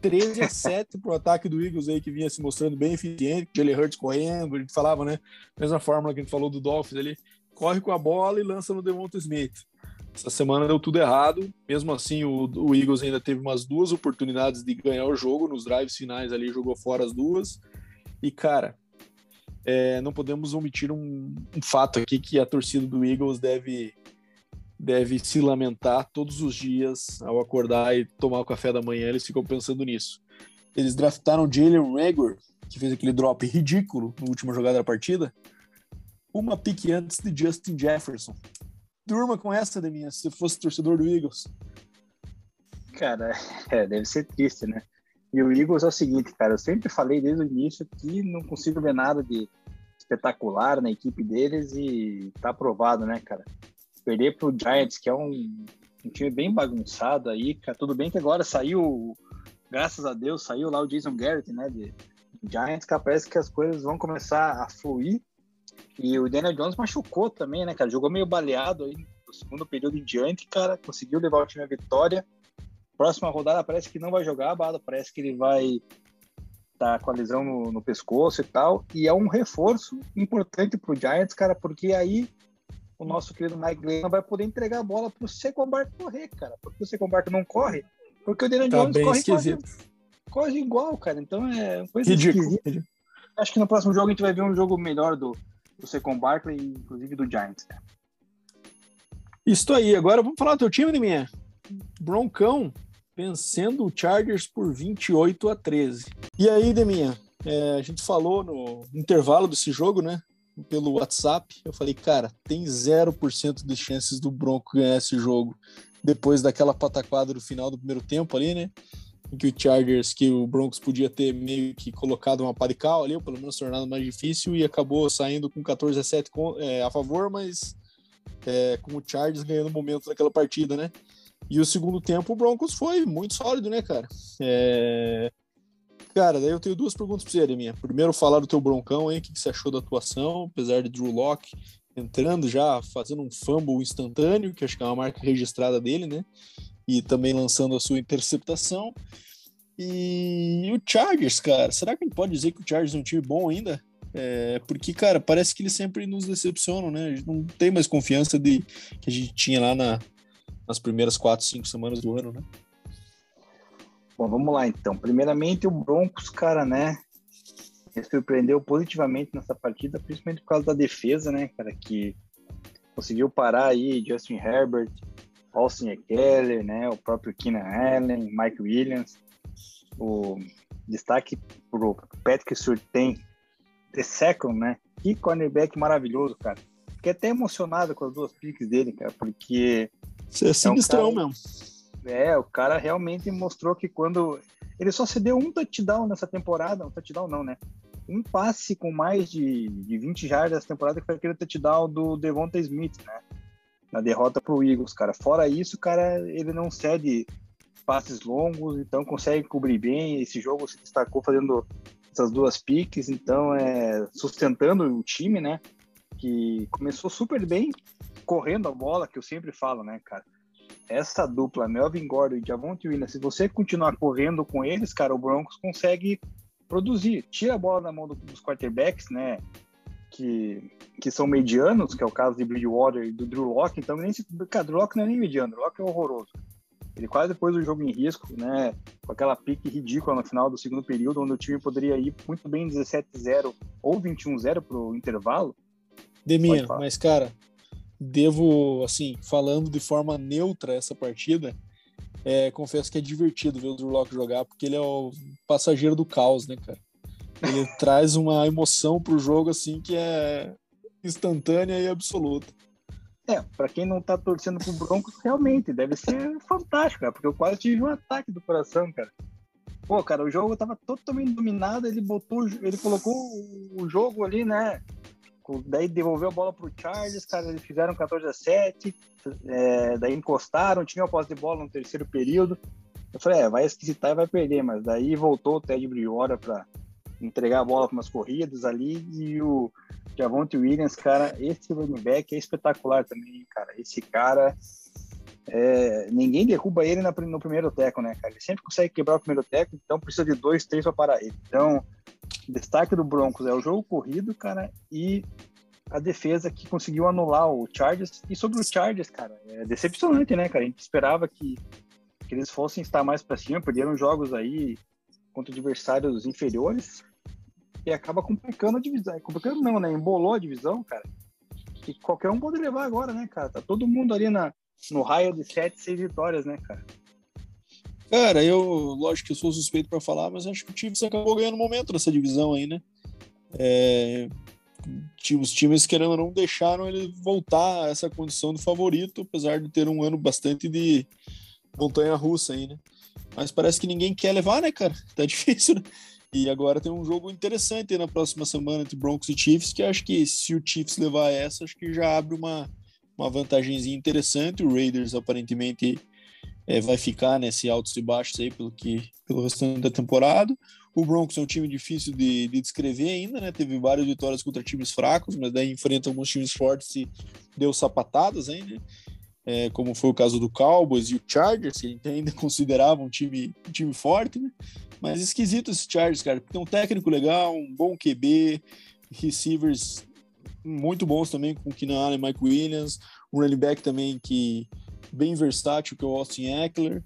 13 a 7 pro ataque do Eagles aí, que vinha se mostrando bem eficiente, Jalen Hurts correndo, a gente falava, né? Mesma fórmula que a gente falou do Dolphins ali, corre com a bola e lança no Devonta Smith. Essa semana deu tudo errado. Mesmo assim, o, o, Eagles ainda teve umas duas oportunidades de ganhar o jogo. Nos drives finais ali, jogou fora as duas. E, cara, é, não podemos omitir um, um, fato aqui que a torcida do Eagles deve, deve se lamentar todos os dias ao acordar e tomar o café da manhã. Eles ficam pensando nisso. Eles draftaram Jalen Rager, que fez aquele drop ridículo no último jogada da partida, uma pique antes de Justin Jefferson. Durma com essa, Deminha, se fosse torcedor do Eagles. Cara, (laughs) é, deve ser triste, né? E o Eagles é o seguinte, cara, eu sempre falei desde o início que não consigo ver nada de espetacular na equipe deles e tá aprovado, né, cara? Perder pro Giants, que é um, um time bem bagunçado aí, cara, tudo bem que agora saiu, graças a Deus, saiu lá o Jason Garrett, né, de Giants, que parece que as coisas vão começar a fluir e o Daniel Jones machucou também, né, cara? Jogou meio baleado aí no segundo período em diante, cara. Conseguiu levar o time à vitória próxima rodada parece que não vai jogar, Bada, parece que ele vai tá com a lesão no, no, pescoço e tal. E é um reforço importante para o Giants, cara, porque aí o nosso querido Mike Glennon vai poder entregar a bola para o Secombar correr, cara. Porque o Secombar não corre, porque o Daniel tá Jones corre quase, corre igual, cara. Então é coisa Ridículo. esquisita. Acho que no próximo jogo a gente vai ver um jogo melhor do, do Secon Barkley, inclusive do Giants, cara. Isso aí. Agora vamos falar do teu time, minha. Broncão vencendo o Chargers por 28 a 13. E aí, Deminha, é, a gente falou no intervalo desse jogo, né? Pelo WhatsApp, eu falei, cara, tem 0% de chances do Bronco ganhar esse jogo depois daquela pataquada no final do primeiro tempo ali, né? Em que o Chargers, que o Broncos podia ter meio que colocado uma parical ali, ou pelo menos tornado mais difícil, e acabou saindo com 14 a 7 é, a favor, mas é, com o Chargers ganhando momento naquela partida, né? E o segundo tempo, o Broncos foi muito sólido, né, cara? É... Cara, daí eu tenho duas perguntas pra você, minha. Primeiro, falar do teu Broncão aí, o que, que você achou da atuação, apesar de Drew Locke entrando já, fazendo um fumble instantâneo, que acho que é uma marca registrada dele, né? E também lançando a sua interceptação. E o Chargers, cara, será que ele pode dizer que o Chargers é um time bom ainda? É, porque, cara, parece que eles sempre nos decepcionam, né? A gente não tem mais confiança de que a gente tinha lá na, nas primeiras quatro, cinco semanas do ano, né? Bom, vamos lá então. Primeiramente, o Broncos, cara, né? Ele surpreendeu positivamente nessa partida, principalmente por causa da defesa, né, cara, que conseguiu parar aí Justin Herbert, Austin Eckler, né, o próprio Keenan Allen, Mike Williams. O destaque pro Patrick Surtain, The Second, né? Que cornerback maravilhoso, cara. Fiquei até emocionado com as duas picks dele, cara, porque você é sinistrão é um cara... mesmo. É, o cara realmente mostrou que quando. Ele só cedeu um touchdown nessa temporada, um touchdown não, né? Um passe com mais de, de 20 jardas nessa temporada, que foi aquele touchdown do Devonta Smith, né? Na derrota pro Eagles, cara. Fora isso, cara, ele não cede passes longos, então consegue cobrir bem. Esse jogo se destacou fazendo essas duas piques, então é sustentando o time, né? Que começou super bem, correndo a bola, que eu sempre falo, né, cara? Essa dupla, Melvin Gordon e Javonte Williams, se você continuar correndo com eles, cara, o Broncos consegue produzir. Tira a bola da mão dos quarterbacks, né? Que, que são medianos, que é o caso de Bridgewater e do Drew Locke. Então, nem se, cara, Drew Locke não é nem mediano, Drew Locke é horroroso. Ele quase depois do jogo em risco, né? Com aquela pique ridícula no final do segundo período, onde o time poderia ir muito bem 17-0 ou 21-0 pro intervalo. Deminha, mas cara, devo, assim, falando de forma neutra essa partida, é, confesso que é divertido ver o Drew Locke jogar, porque ele é o passageiro do caos, né, cara? Ele (laughs) traz uma emoção pro jogo, assim, que é instantânea e absoluta. É, para quem não tá torcendo pro Broncos, realmente deve ser fantástico, cara, porque eu quase tive um ataque do coração, cara. Pô, cara, o jogo tava totalmente dominado, ele botou, ele colocou o jogo ali, né, daí devolveu a bola pro Charles, cara, eles fizeram 14 a 7, é, daí encostaram, tinha a posse de bola no terceiro período. Eu falei, é, vai esquisitar e vai perder, mas daí voltou o Ted Bridgewater para entregar a bola para umas corridas ali e o Javonte Williams, cara, esse running back é espetacular também, cara. Esse cara, é, ninguém derruba ele na, no primeiro teco, né, cara? Ele sempre consegue quebrar o primeiro teco, então precisa de dois, três para parar ele. Então, destaque do Broncos é o jogo corrido, cara, e a defesa que conseguiu anular o Chargers. E sobre o Chargers, cara, é decepcionante, né, cara? A gente esperava que, que eles fossem estar mais para cima, perderam jogos aí contra adversários inferiores e acaba complicando a divisão. Complicando não, né? Embolou a divisão, cara. Que qualquer um pode levar agora, né, cara? Tá todo mundo ali na, no raio de 7, 6 vitórias, né, cara? Cara, eu, lógico que eu sou suspeito para falar, mas acho que o Chiefs acabou ganhando momento nessa divisão aí, né? É, os times, querendo ou não, deixaram ele voltar a essa condição de favorito, apesar de ter um ano bastante de montanha russa aí, né? Mas parece que ninguém quer levar, né, cara? (laughs) Tá difícil, né? E agora tem um jogo interessante na próxima semana entre Broncos e Chiefs, que acho que se o Chiefs levar essa, acho que já abre uma, uma vantagemzinha interessante. O Raiders aparentemente é, vai ficar nesse altos e baixos aí pelo, que, pelo restante da temporada. O Broncos é um time difícil de, de descrever ainda, né? Teve várias vitórias contra times fracos, mas daí enfrenta alguns times fortes e deu sapatadas ainda. Né? É, como foi o caso do Cowboys e o Chargers, que ainda (laughs) considerava um time, um time forte, né? Mas esquisito esse Chargers, cara, porque tem um técnico legal, um bom QB, receivers muito bons também, com Keenan Allen e Mike Williams, um running back também que bem versátil, que é o Austin Eckler.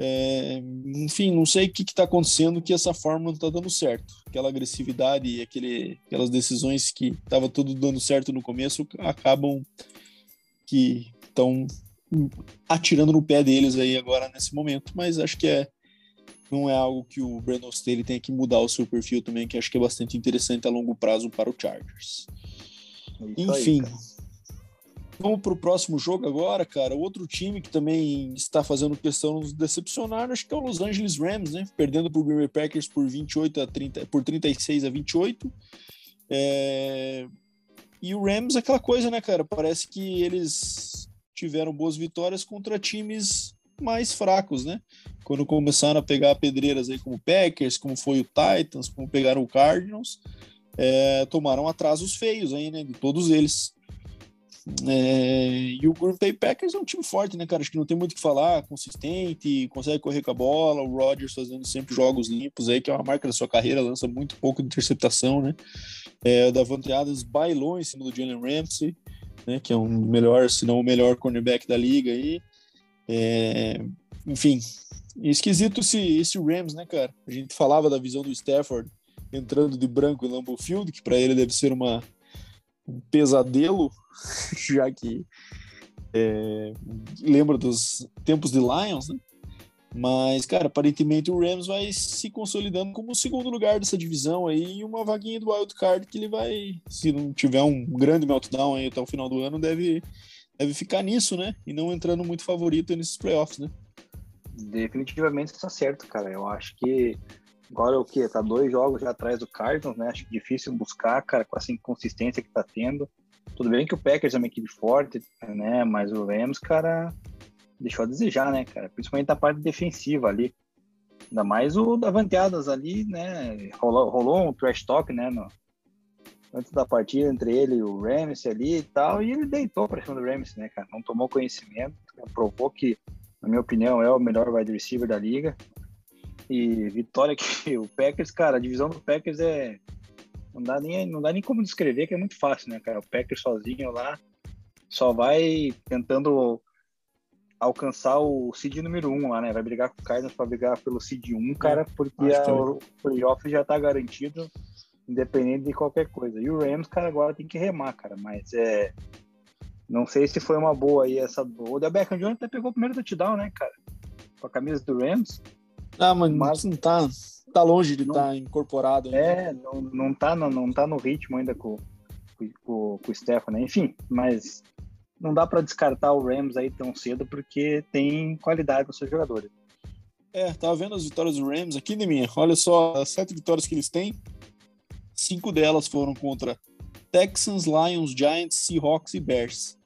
É, enfim, não sei o que está acontecendo que essa forma não está dando certo. Aquela agressividade e aquelas decisões que estava tudo dando certo no começo acabam que estão atirando no pé deles aí agora nesse momento. Mas acho que é não é algo que o Brandon Staley tem que mudar o seu perfil também, que acho que é bastante interessante a longo prazo para o Chargers. Enfim. Aí, Vamos para o próximo jogo agora, cara. Outro time que também está fazendo questão de nos decepcionar, acho que é o Los Angeles Rams, né? Perdendo para o Green Bay Packers por 28 a 30, por 36 a 28. É... E o Rams, aquela coisa, né, cara? Parece que eles tiveram boas vitórias contra times mais fracos, né? Quando começaram a pegar pedreiras aí como Packers, como foi o Titans, como pegaram o Cardinals, é... tomaram atrasos feios aí, né? De todos eles. É, e o Green Bay Packers é um time forte, né, cara? Acho que não tem muito o que falar, consistente, consegue correr com a bola. O Rodgers fazendo sempre jogos limpos aí, que é uma marca da sua carreira, lança muito pouco de interceptação, né? É, o Davante Adams bailou em cima do Jalen Ramsey, né? Que é um melhor, se não o melhor cornerback da liga aí. É, enfim, esquisito esse, esse Rams, né, cara? A gente falava da visão do Stafford entrando de branco em Lambeau Field, que para ele deve ser uma um pesadelo, (laughs) já que é, lembra dos tempos de Lions, né? Mas, cara, aparentemente o Rams vai se consolidando como o segundo lugar dessa divisão aí e uma vaguinha do wild card que ele vai, se não tiver um grande meltdown aí até o final do ano, deve, deve ficar nisso, né? E não entrando muito favorito nesses playoffs, né? Definitivamente está certo, cara. Eu acho que Agora o que? Tá dois jogos já atrás do Cardinals, né? Acho difícil buscar, cara, com essa inconsistência que tá tendo. Tudo bem que o Packers é uma equipe forte, né? Mas o Rams, cara, deixou a desejar, né, cara? Principalmente a parte defensiva ali. Ainda mais o da Vanteadas ali, né? Rolou, rolou um trash talk, né? No, antes da partida entre ele e o Ramsey ali e tal, e ele deitou para cima do Ramsey, né, cara? Não tomou conhecimento, provou que, na minha opinião, é o melhor wide receiver da liga. E vitória que (laughs) o Packers, cara, a divisão do Packers é. Não dá nem, não dá nem como descrever, que é muito fácil, né, cara? O Packers sozinho lá só vai tentando alcançar o seed número 1 um lá, né? Vai brigar com o Cardinals para brigar pelo seed 1, um, cara, porque a, o playoff já tá garantido, independente de qualquer coisa. E o Rams, cara, agora tem que remar, cara, mas é. Não sei se foi uma boa aí essa. O da Beckham Jones até pegou o primeiro touchdown, né, cara? Com a camisa do Rams. Ah, mas, mas não tá, tá longe de estar tá incorporado. Ainda. É, não, não, tá, não, não tá no ritmo ainda com, com, com o Stefan, né? Enfim, mas não dá para descartar o Rams aí tão cedo porque tem qualidade nos seus jogadores. É, tava vendo as vitórias do Rams aqui, Neminha. Olha só, as sete vitórias que eles têm, cinco delas foram contra Texans, Lions, Giants, Seahawks e Bears.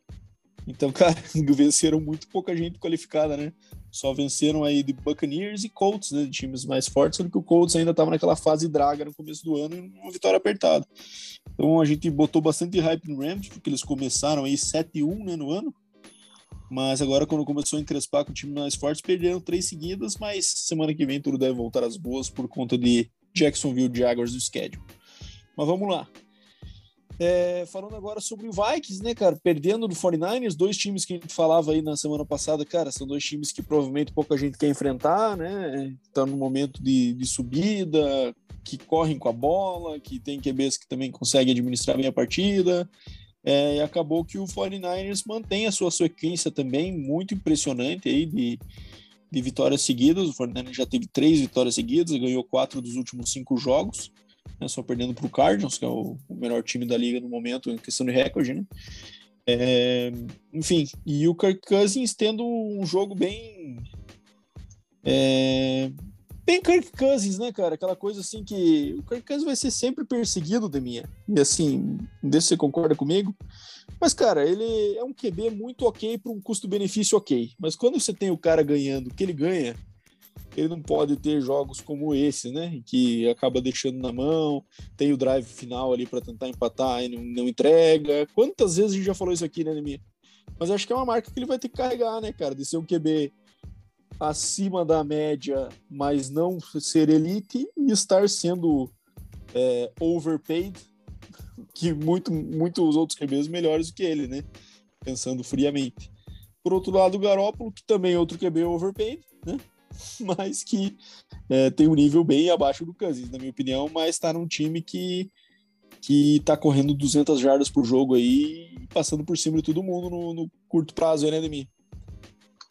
Então, (laughs) cara, venceram muito pouca gente qualificada, né? Só venceram aí de Buccaneers e Colts, né? De times mais fortes, sendo que o Colts ainda estava naquela fase draga no começo do ano e uma vitória apertada. Então a gente botou bastante hype no Rams, porque eles começaram aí 7-1 né, no ano. Mas agora, quando começou a encrespar com o time mais forte, perderam três seguidas, mas semana que vem tudo deve voltar às boas por conta de Jacksonville Jaguars do schedule. Mas vamos lá. É, falando agora sobre o Vikings, né, cara? Perdendo do 49ers, dois times que a gente falava aí na semana passada, cara, são dois times que provavelmente pouca gente quer enfrentar, né? Tá no momento de, de subida, que correm com a bola, que tem QBs que também conseguem administrar bem a partida. É, e acabou que o 49ers mantém a sua sequência também muito impressionante aí de, de vitórias seguidas. O 49ers já teve três vitórias seguidas, ganhou quatro dos últimos cinco jogos né, só perdendo para o Cardinals, que é o, o, melhor time da liga no momento em questão de recorde, né? É, enfim, e o Kirk Cousins tendo um jogo bem. É, bem Kirk Cousins, né, cara? Aquela coisa assim que o Kirk Cousins vai ser sempre perseguido de minha. E assim, não se você concorda comigo. Mas, cara, ele é um QB muito ok para um custo-benefício ok. Mas quando você tem o cara ganhando o que ele ganha, ele não pode ter jogos como esse, né? Que acaba deixando na mão, tem o drive final ali para tentar empatar e não, não, entrega. Quantas vezes a gente já falou isso aqui, né, Nemir? Mas acho que é uma marca que ele vai ter que carregar, né, cara? De ser um QB acima da média, mas não ser elite e estar sendo é, overpaid, (laughs) que muito, muitos outros QBs melhores do que ele, né? Pensando friamente. Por outro lado, o Garópolo, que também é outro QB overpaid, né? (laughs) mas que é, tem um nível bem abaixo do Cousins, na minha opinião, mas está num time que que tá correndo 200 jardas por jogo aí, passando por cima de todo mundo no, no curto prazo, né, Demi?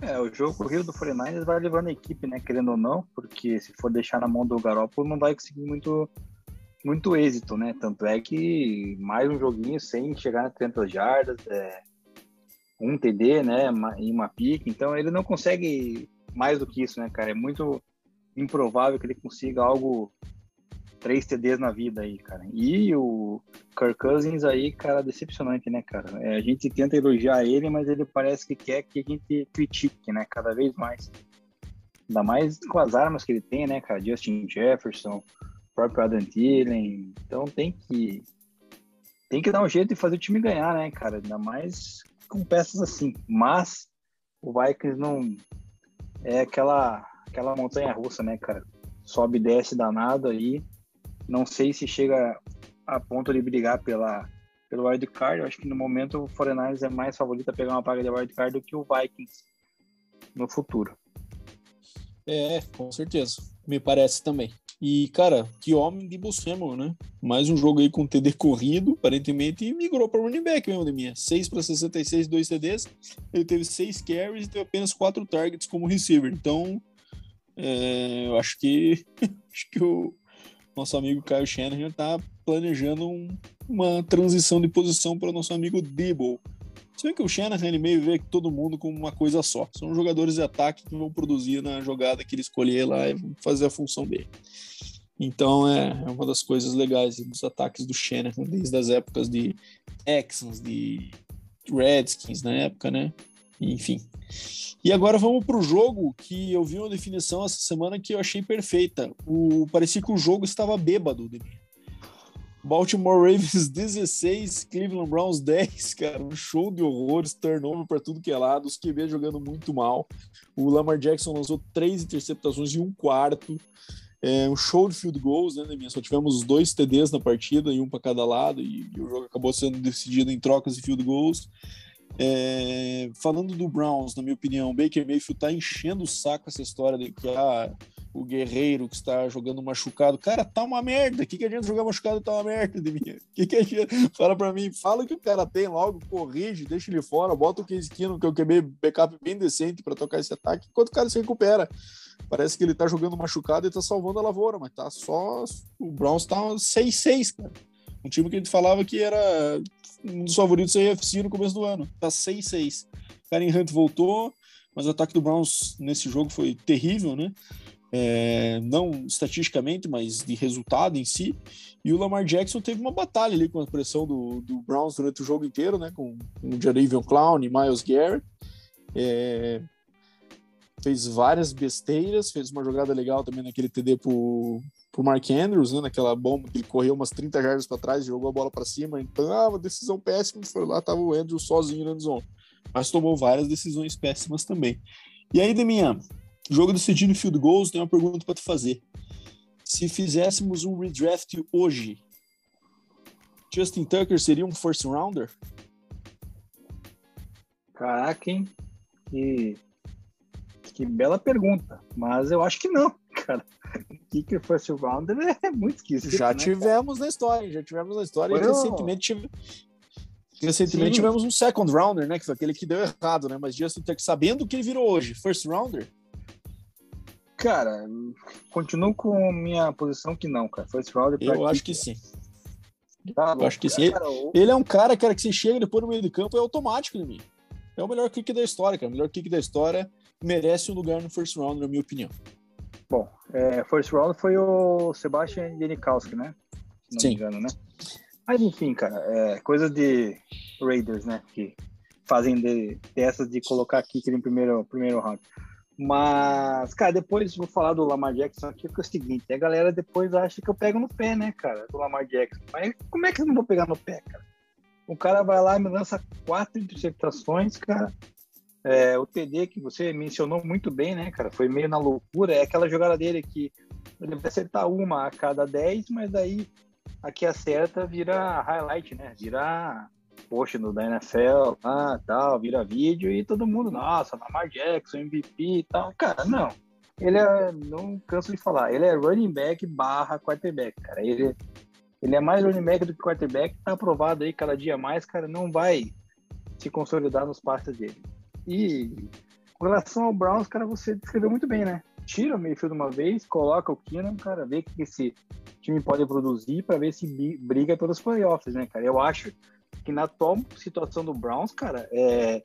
É, o jogo corrido do 49ers vai levando a equipe, né, querendo ou não, porque se for deixar na mão do Garoppolo, não vai conseguir muito, muito êxito, né? Tanto é que mais um joguinho sem chegar nas 300 jardas, é, um TD, né, em uma pique, então ele não consegue mais do que isso, né, cara? É muito improvável que ele consiga algo três TDs na vida aí, cara. E o Kirk Cousins aí, cara, decepcionante, né, cara? É, a gente tenta elogiar ele, mas ele parece que quer que a gente critique, né, cada vez mais. Ainda mais com as armas que ele tem, né, cara? Justin Jefferson, próprio Adam Thielen. Então tem que tem que dar um jeito de fazer o time ganhar, né, cara? Ainda mais com peças assim. Mas o Vikings não é aquela, aquela montanha russa, né, cara? Sobe e desce danado aí. Não sei se chega a ponto de brigar pela, pelo wildcard. Eu acho que no momento o 49 é mais favorito a pegar uma vaga de wildcard do que o Vikings no futuro. É, com certeza. Me parece também. E, cara, que homem de Bussemo, né? Mais um jogo aí com TD corrido, aparentemente, e migrou para running back mesmo de minha. 6 para 66, 2 TDs. Ele teve 6 carries e teve apenas 4 targets como receiver. Então, é, eu acho que (laughs) acho que o nosso amigo Kyle Shanahan está planejando um, uma transição de posição para o nosso amigo Debo. Se bem que o Shanahan ele meio vê todo mundo como uma coisa só. São jogadores de ataque que vão produzir na jogada que ele escolher lá e vão fazer a função dele. Então é, é uma das coisas legais dos ataques do Shanahan desde as épocas de Texans, de Redskins na época, né? Enfim. E agora vamos para o jogo que eu vi uma definição essa semana que eu achei perfeita. O, parecia que o jogo estava bêbado. Baltimore Ravens (laughs) 16, Cleveland Browns 10, cara, um show de horrores, turnover para tudo que é lado, os QB jogando muito mal. O Lamar Jackson lançou três interceptações e um quarto. É um show de field goals, né, Neminha? Só tivemos dois TDs na partida e um para cada lado, e, e, o jogo acabou sendo decidido em trocas de field goals. É, falando do Browns, na minha opinião, Baker Mayfield tá enchendo o saco essa história de que ah, o guerreiro que está jogando machucado. Cara, tá uma merda. O que, que adianta jogar machucado tá uma merda de mim? O (laughs) que, que adianta? Fala pra mim, fala que o cara tem logo, corrige, deixa ele fora, bota o que é o QB backup bem decente para tocar esse ataque, enquanto o cara se recupera. Parece que ele tá jogando machucado e tá salvando a lavoura, mas tá só. O Browns tá 6-6, cara. Um time que a gente falava que era um dos favoritos da AFC no começo do ano. Tá 6-6. Karen Hunt voltou, mas o ataque do Browns nesse jogo foi terrível, né? É, não estatisticamente, mas de resultado em si. E o Lamar Jackson teve uma batalha ali com a pressão do, do Browns durante o jogo inteiro, né? Com, com o Jadavion Clown e Miles Garrett. É, fez várias besteiras, fez uma jogada legal também naquele TD pro, pro Mark Andrews, né, naquela bomba que ele correu umas 30 jardas para trás, jogou a bola para cima, então, ah, uma decisão péssima, foi lá, tava o Andrews sozinho na zone. Mas tomou várias decisões péssimas também. E aí, Deminha, jogo decidido field goals, tem uma pergunta para te fazer. Se fizéssemos um redraft hoje, Justin Tucker seria um first rounder? Caraca, hein? Que, que bela pergunta. Mas eu acho que não, (laughs) cara. Kicker first rounder é (laughs) muito esquisito. Já né, tivemos cara? na história, já tivemos na história. Foi recentemente, tive... recentemente tivemos um second rounder, né? Que foi aquele que deu errado, né? Mas Justin Tucker, sabendo o que ele virou hoje, first rounder? Cara, continuo com minha posição que não, cara. First rounder. Eu acho que sim. Tá eu acho que sim. Cara, ele é um cara, cara, que você chega depois no meio do campo é automático em mim. É o melhor kick da história, cara. O melhor kick da história merece um lugar no first round, na minha opinião. Bom, é, first round foi o Sebastian Janikowski, né? Se não Sim. me engano, né? Mas enfim, cara, é coisa de Raiders, né? Que fazem de, dessas de colocar kick em primeiro, primeiro round. Mas, cara, depois vou falar do Lamar Jackson aqui, que é o seguinte, a galera depois acha que eu pego no pé, né, cara, do Lamar Jackson. Mas como é que eu não vou pegar no pé, cara? O cara vai lá e me lança quatro interceptações, cara. É, o TD que você mencionou muito bem, né, cara? Foi meio na loucura. É aquela jogada dele que ele vai acertar uma a cada dez, mas daí aqui acerta vira highlight, né? Vira post no da NFL, ah, tal, vira vídeo e todo mundo, nossa, Lamar Jackson, MVP e tal. Cara, não. Ele é, não canso de falar, ele é running back barra quarterback, cara. Ele, ele é mais running back do que quarterback, tá aprovado aí cada dia mais, cara, não vai se consolidar nos passes dele. E com relação ao Browns, cara, você descreveu muito bem, né? Tira o Mayfield uma vez, coloca o Keenan, cara, vê o que esse time pode produzir para ver se briga pelos playoffs, né, cara? Eu acho que na atual situação do Browns, cara, é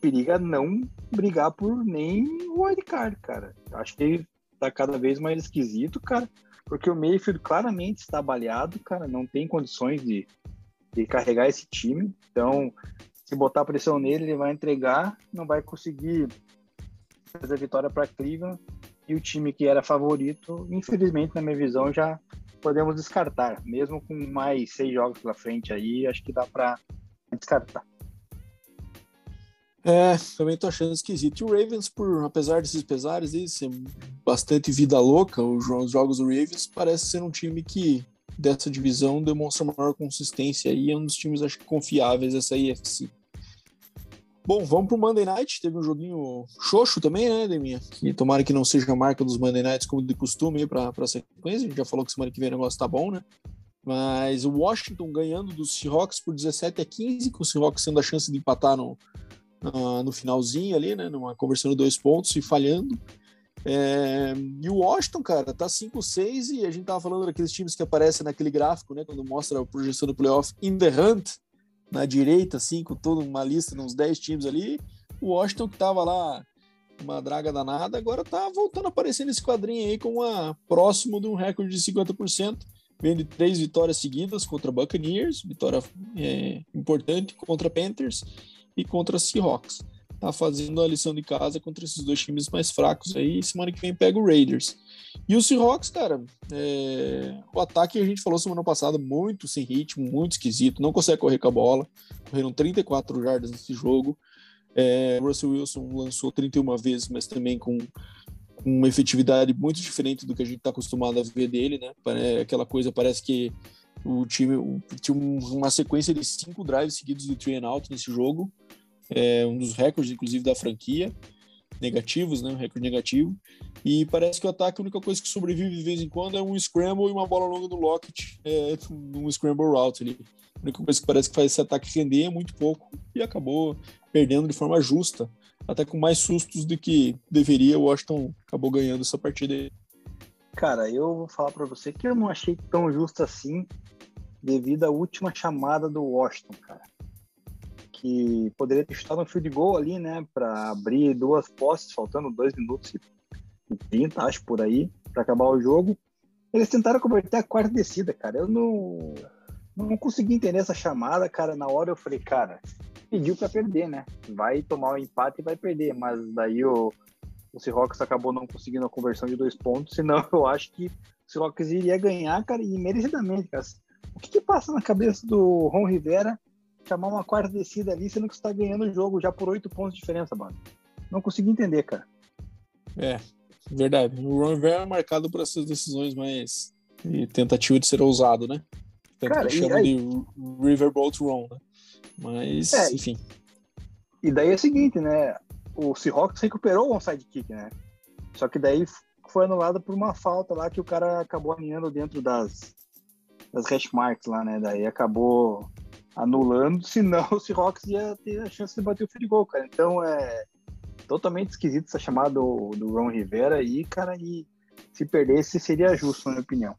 periga não brigar por nem o wildcard, cara. Acho que tá cada vez mais esquisito, cara, porque o Mayfield claramente está baleado, cara, não tem condições de, de carregar esse time. Então, se botar pressão nele, ele vai entregar, não vai conseguir fazer a vitória para Cleveland. E o time que era favorito, infelizmente, na minha visão, já podemos descartar. Mesmo com mais seis jogos pela frente aí, acho que dá para descartar. É, também tô achando esquisito. E o Ravens, por, apesar desses pesares ser bastante vida louca, os jogos do Ravens parece ser um time que dessa divisão demonstra maior consistência e é um dos times acho confiáveis dessa IFC. Bom, vamos pro Monday Night. Teve um joguinho xoxo também, né, Deminha? Que tomara que não seja a marca dos Monday Nights como de costume para a sequência. A gente já falou que semana que vem o negócio tá bom, né? Mas o Washington ganhando dos Seahawks por 17 a 15, com o Seahawks tendo a chance de empatar no, uh, no finalzinho ali, né? Numa conversão de dois pontos e falhando. É, e o Washington, cara, tá 5-6 e a gente tava falando daqueles times que aparecem naquele gráfico, né? Quando mostra a projeção do playoff in the hunt na direita, assim, com toda uma lista, uns 10 times ali. O Washington, que tava lá uma draga danada, agora tá voltando a aparecer nesse quadrinho aí com uma próximo de um recorde de 50%. Vem de três vitórias seguidas contra Buccaneers, vitória é, importante contra Panthers e contra Seahawks. Tá fazendo a lição de casa contra esses dois times mais fracos aí. Semana que vem pega o Raiders. E o Seahawks, cara, é... o ataque a gente falou semana passada, muito sem ritmo, muito esquisito, não consegue correr com a bola. Correram 34 jardas nesse jogo. É... O Russell Wilson lançou 31 vezes, mas também com uma efetividade muito diferente do que a gente está acostumado a ver dele, né? Aquela coisa, parece que o time tinha uma sequência de cinco drives seguidos de three and out nesse jogo, é um dos recordes, inclusive, da franquia negativos, né? Um recorde negativo. E parece que o ataque, a única coisa que sobrevive de vez em quando é um scramble e uma bola longa do Lockett, é, um scramble route ali. A única coisa que parece que faz esse ataque render é muito pouco e acabou perdendo de forma justa, até com mais sustos do que deveria. O Washington acabou ganhando essa partida. Cara, eu vou falar para você que eu não achei tão justo assim devido à última chamada do Washington, cara que poderia ter estado no field goal ali, né, para abrir duas postes, faltando dois minutos e 30, acho, por aí, para acabar o jogo. Eles tentaram converter a quarta descida, cara. Eu não, não consegui entender essa chamada, cara. Na hora eu falei, cara, pediu para perder, né? Vai tomar o um empate e vai perder. Mas daí o, o Seahawks acabou não conseguindo a conversão de dois pontos, senão (laughs) eu acho que o Seahawks iria ganhar, cara, e merecidamente, cara. O que, que passa na cabeça do Ron Rivera chamar uma quarta descida ali, sendo que você tá ganhando o jogo já por oito pontos de diferença, mano. Não consegui entender, cara. É, verdade. O Ron Rivera é marcado por essas decisões mais de tentativa de ser ousado, né? Tanto Cara, que chama aí... de Riverboat Run, né? Mas, é, enfim. E daí é o seguinte, né? O Seahawks recuperou o onside kick, né? Só que daí foi anulado por uma falta lá que o cara acabou alinhando dentro das, das hash marks lá, né? Daí acabou anulando, (laughs) senão o Seahawks ia ter a chance de bater o field goal, cara. Então é totalmente esquisito essa chamada do, do Ron Rivera aí, cara, e se perdesse seria justo, na minha opinião.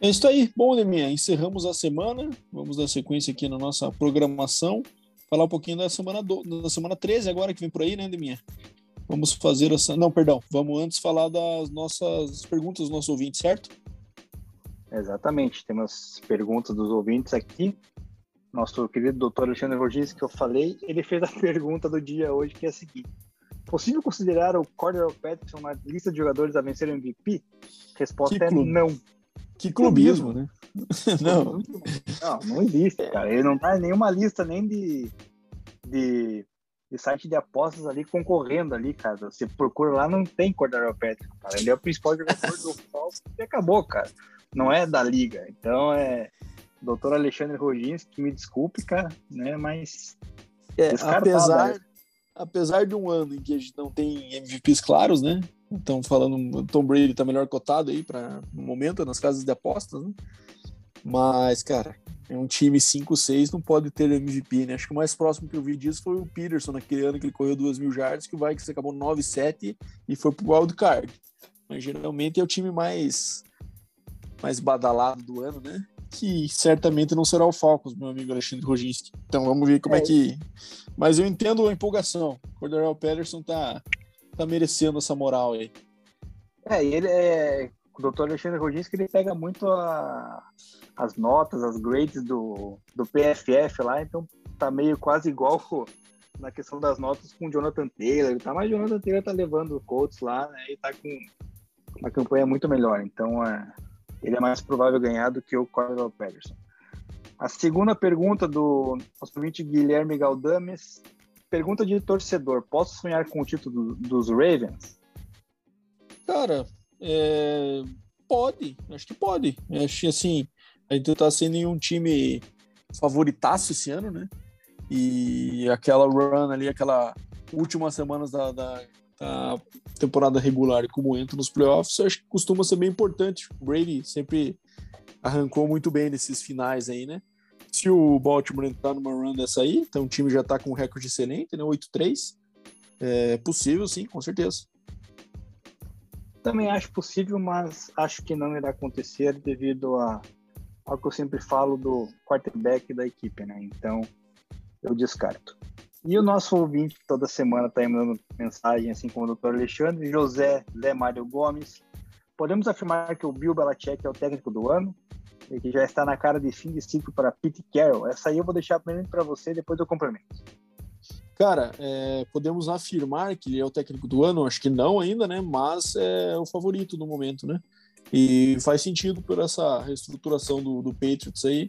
É isso aí. Bom, Leminha, encerramos a semana. Vamos dar sequência aqui na nossa programação. Falar um pouquinho da semana, do, da semana 13 agora que vem por aí, né, Leminha? Vamos fazer essa. Não, perdão. Vamos antes falar das nossas perguntas dos nossos ouvintes, certo? Exatamente. Temos perguntas dos ouvintes aqui. Nosso querido doutor Alexandre Rogis, que eu falei, ele fez a (laughs) pergunta do dia hoje, que é a seguinte: Possível considerar o Cordero Patterson na lista de jogadores a vencer o MVP? Resposta é não. Que clubismo, né? (laughs) não. não, não existe, cara. Ele não tá em nenhuma lista nem de, de, de site de apostas ali concorrendo ali, cara. Você procura lá, não tem Cordero Patrick, cara. Ele é o principal jogador do (laughs) Falcons e acabou, cara. Não é da liga. Então é doutor Alexandre Rogins, que me desculpe, cara, né? Mas. É, apesar, né? apesar de um ano em que a gente não tem MVPs claros, né? Então, falando, Tom Brady tá melhor cotado aí para no momento nas casas de apostas, né? Mas, cara, é um time 5-6, não pode ter MVP, né? Acho que o mais próximo que eu vi disso foi o Peterson, naquele ano que ele correu 2 mil jardas, que o Vikings acabou 9-7 e foi pro wild card. Mas geralmente é o time mais, mais badalado do ano, né? Que certamente não será o Falcons, meu amigo Alexandre Roginski. Então vamos ver como é, é que. Mas eu entendo a empolgação. O Cordarel Pederson tá, tá merecendo essa moral aí. É, e ele é. O doutor Alexandre Rodins que ele pega muito a, as notas, as grades do, do PFF lá, então tá meio quase igual (laughs) na questão das notas com o Jonathan Taylor, tá? Mas o Jonathan Taylor tá levando o Colts lá, né? E tá com uma campanha muito melhor. Então é, ele é mais provável ganhar do que o Cordell Patterson. A segunda pergunta do nosso ouvinte Guilherme Galdames Pergunta de torcedor: posso sonhar com o título dos Ravens? Cara, é... pode, acho que pode. Acho que assim, a gente tá sem nenhum time favoritaço esse ano, né? E aquela run ali, aquela últimas semanas da, da, da temporada regular e como entra nos playoffs, acho que costuma ser bem importante. O Brady sempre arrancou muito bem nesses finais aí, né? Se o Baltimore entrar numa run dessa aí, então o time já está com um recorde excelente, né? 8-3. É possível, sim, com certeza. Também acho possível, mas acho que não irá acontecer devido a, ao que eu sempre falo do quarterback da equipe, né? Então, eu descarto. E o nosso ouvinte toda semana está mandando mensagem, assim como o doutor Alexandre, José Zé Mário Gomes. Podemos afirmar que o Bill Belichick é o técnico do ano? e que já está na cara de fim de ciclo para Pete Carroll. Essa aí eu vou deixar primeiro para você, depois eu complemento. Cara, é, podemos afirmar que ele é o técnico do ano? Acho que não ainda, né? Mas é o favorito no momento, né? E faz sentido por essa reestruturação do, do Patriots aí,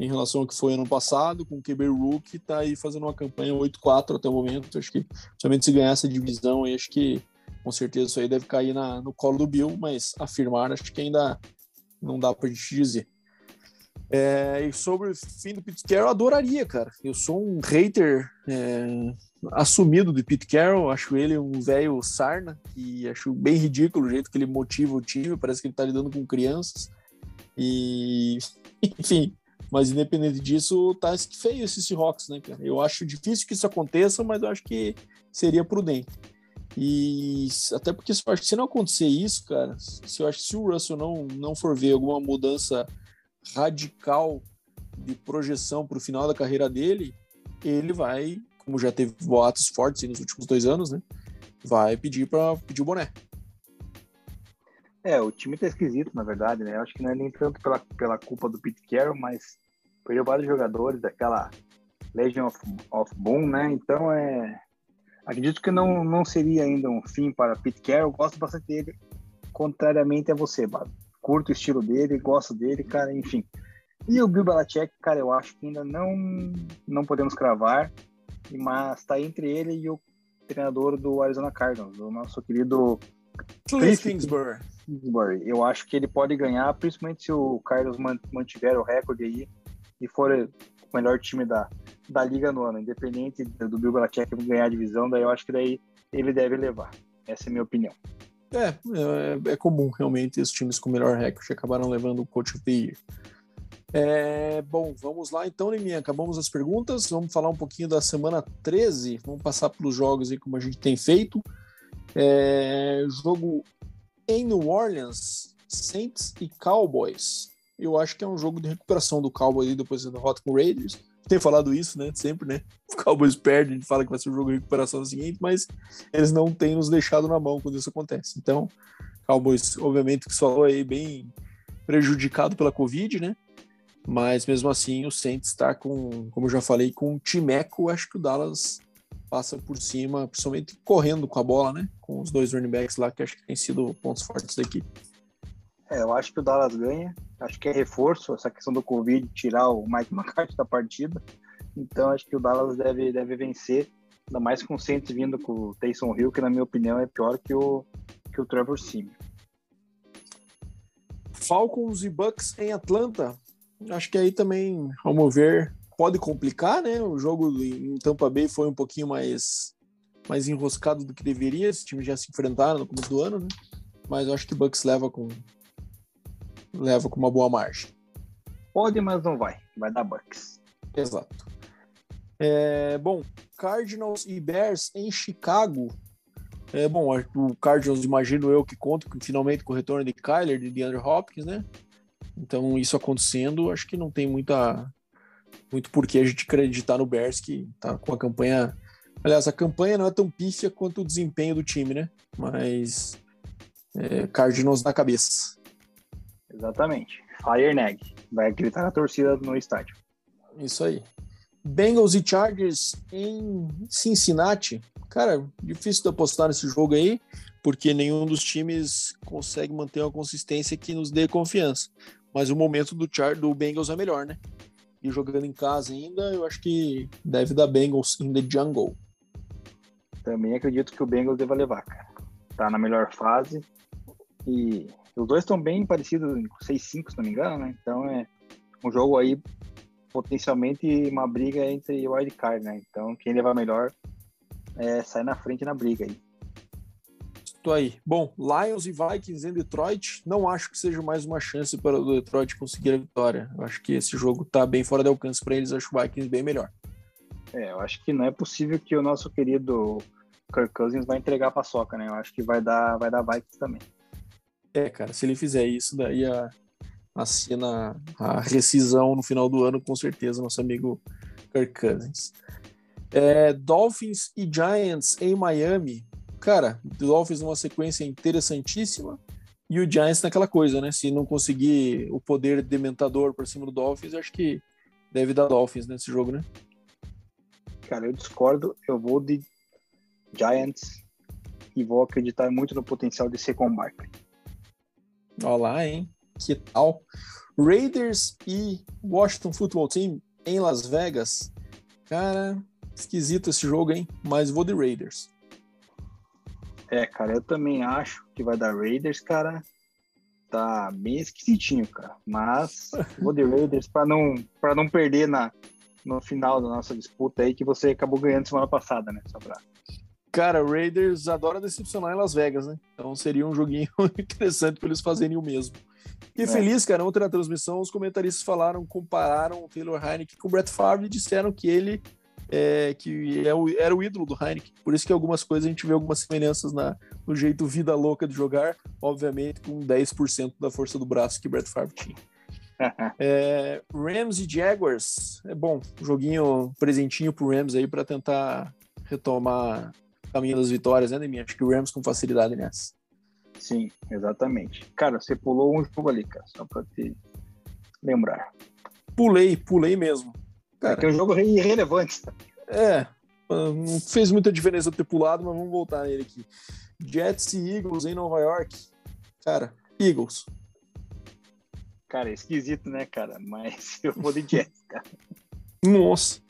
em relação ao que foi ano passado, com o QB Rook, tá aí fazendo uma campanha 8-4 até o momento. Acho que, somente se ganhar essa divisão aí, acho que com certeza isso aí deve cair na, no colo do Bill, mas afirmar acho que ainda não dá pra gente dizer. É, e sobre o fim do Pete Carroll, adoraria, cara. Eu sou um hater é, assumido do Pete Carroll, acho ele um velho sarna, e acho bem ridículo o jeito que ele motiva o time, parece que ele tá lidando com crianças. E, (laughs) enfim, mas independente disso, tá feio esse Seahawks, né, cara? Eu acho difícil que isso aconteça, mas eu acho que seria prudente. E até porque se, se não acontecer isso, cara, se eu acho se o Russell não, não for ver alguma mudança radical de projeção para o final da carreira dele, ele vai, como já teve boatos fortes nos últimos dois anos, né? Vai pedir para pedir o boné. É, o time tá esquisito, na verdade, né? Eu acho que não é nem tanto pela, pela culpa do Pete Carroll, mas perdeu vários jogadores daquela Legion of, of Boom, né? Então é Acredito que não, não seria ainda um fim para Pete Carroll. Gosto bastante dele, contrariamente a você, Bado. Curto o estilo dele, gosto dele, cara, enfim. E o Bill Belichick, cara, eu acho que ainda não, não podemos cravar, mas está entre ele e o treinador do Arizona Cardinals, o nosso querido Cliff Kingsbury. Kingsbury. Eu acho que ele pode ganhar, principalmente se o Carlos mantiver o recorde aí e for o melhor time da, da liga no ano, independente do Bill Belichick ganhar a divisão, daí eu acho que daí ele deve levar. Essa é a minha opinião. É, é, é comum realmente os times com melhor recorde acabaram levando o Coach of the Year. É, bom, vamos lá então, Liminha. Acabamos as perguntas. Vamos falar um pouquinho da semana 13. Vamos passar pelos jogos aí como a gente tem feito. É, jogo em New Orleans, Saints e Cowboys. Eu acho que é um jogo de recuperação do Cowboys depois da derrota com o Raiders. Tem falado isso, né? Sempre, né? (laughs) O Cowboys perde, a gente fala que vai ser um jogo de recuperação seguinte, mas eles não têm nos deixado na mão quando isso acontece. Então, Cowboys, obviamente, que falou aí bem prejudicado pela Covid, né? Mas mesmo assim, o Saints está com, como eu já falei, com um timeco. Acho que o Dallas passa por cima, principalmente correndo com a bola, né? Com os dois running backs lá, que acho que tem sido pontos fortes da equipe. É, eu acho que o Dallas ganha. Acho que é reforço essa questão do Covid, tirar o Mike (laughs) McCarthy da partida. Então acho que o Dallas deve, deve vencer, ainda mais com o Saints vindo com o Taysom Hill, que na minha opinião é pior que o, que o Trevor Simeon. Falcons e Bucks em Atlanta. Acho que aí também, vamos ver, pode complicar, né? O jogo em Tampa Bay foi um pouquinho mais, mais enroscado do que deveria. Esses times já se enfrentaram no começo do ano, né? Mas acho que o Bucks leva com leva com uma boa margem. Pode, mas não vai. Vai dar Bucks. Exato. É, bom, Cardinals e Bears em Chicago. É, bom, o Cardinals imagino eu que conta finalmente com o retorno de Kyler, de DeAndre Hopkins, né? Então, isso acontecendo, acho que não tem muita muito porquê a gente acreditar no Bears, que tá com a campanha. Aliás, a campanha não é tão pífia quanto o desempenho do time, né? Mas é, Cardinals na cabeça. Exatamente. Fire Neg. Vai gritar na torcida no estádio. Isso aí. Bengals e Chargers em Cincinnati. Cara, difícil de apostar nesse jogo aí, porque nenhum dos times consegue manter uma consistência que nos dê confiança. Mas o momento do Char do Bengals é melhor, né? E jogando em casa ainda, eu acho que deve dar Bengals in the jungle. Também acredito que o Bengals deva levar, cara. Tá na melhor fase. E os dois estão bem parecidos, 6-5, se não me engano, né? Então é um jogo aí potencialmente uma briga entre wild card, né? Então quem levar melhor é, sai na frente na briga aí. Tô aí. Bom, Lions e Vikings em Detroit, não acho que seja mais uma chance para o Detroit conseguir a vitória. Eu acho que esse jogo tá bem fora de alcance para eles, acho o Vikings bem melhor. É, eu acho que não é possível que o nosso querido Kirk Cousins vai entregar a paçoca, né? Eu acho que vai dar, vai dar Vikings também. É, cara, se ele fizer isso, daí a, assina a rescisão no final do ano, com certeza, nosso amigo Kirk Cousins. É, Dolphins e Giants em Miami cara, Dolphins numa sequência interessantíssima e o Giants naquela coisa, né? Se não conseguir o poder dementador por cima do Dolphins, acho que deve dar Dolphins nesse jogo, né? Cara, eu discordo. Eu vou de Giants e vou acreditar muito no potencial de ser com Barkley. Olha lá, hein? Que tal? Raiders e Washington Football Team em Las Vegas. Cara, esquisito esse jogo, hein? Mas vou de Raiders. É, cara, eu também acho que vai dar Raiders, cara. Tá bem esquisitinho, cara. Mas (laughs) vou de Raiders para não, pra não perder na, no final da nossa disputa aí, que você acabou ganhando semana passada, né? Só pra... Cara, o Raiders adora decepcionar em Las Vegas, né? Então seria um joguinho (laughs) interessante para eles fazerem o mesmo. E é. feliz, cara, ontem na transmissão os comentaristas falaram, compararam o Taylor Heineken com o Brett Favre e disseram que ele é, que é o, era o ídolo do Heineken. Por isso que algumas coisas a gente vê algumas semelhanças na, no jeito vida louca de jogar, obviamente com 10% da força do braço que Brett Favre tinha. (laughs) é, Rams e Jaguars, é bom, um joguinho presentinho pro Rams aí para tentar retomar caminho das vitórias, né, Deminha? Acho que o Rams com facilidade nessa. Sim, exatamente. Cara, você pulou um jogo ali, cara, só para te lembrar. Pulei, pulei mesmo. Cara, é que é um jogo irrelevante. É, não fez muita diferença ter pulado, mas vamos voltar nele aqui. Jets e Eagles em Nova York. Cara, Eagles. Cara, é esquisito, né, cara? Mas (laughs) eu vou de Jets, cara. Nossa.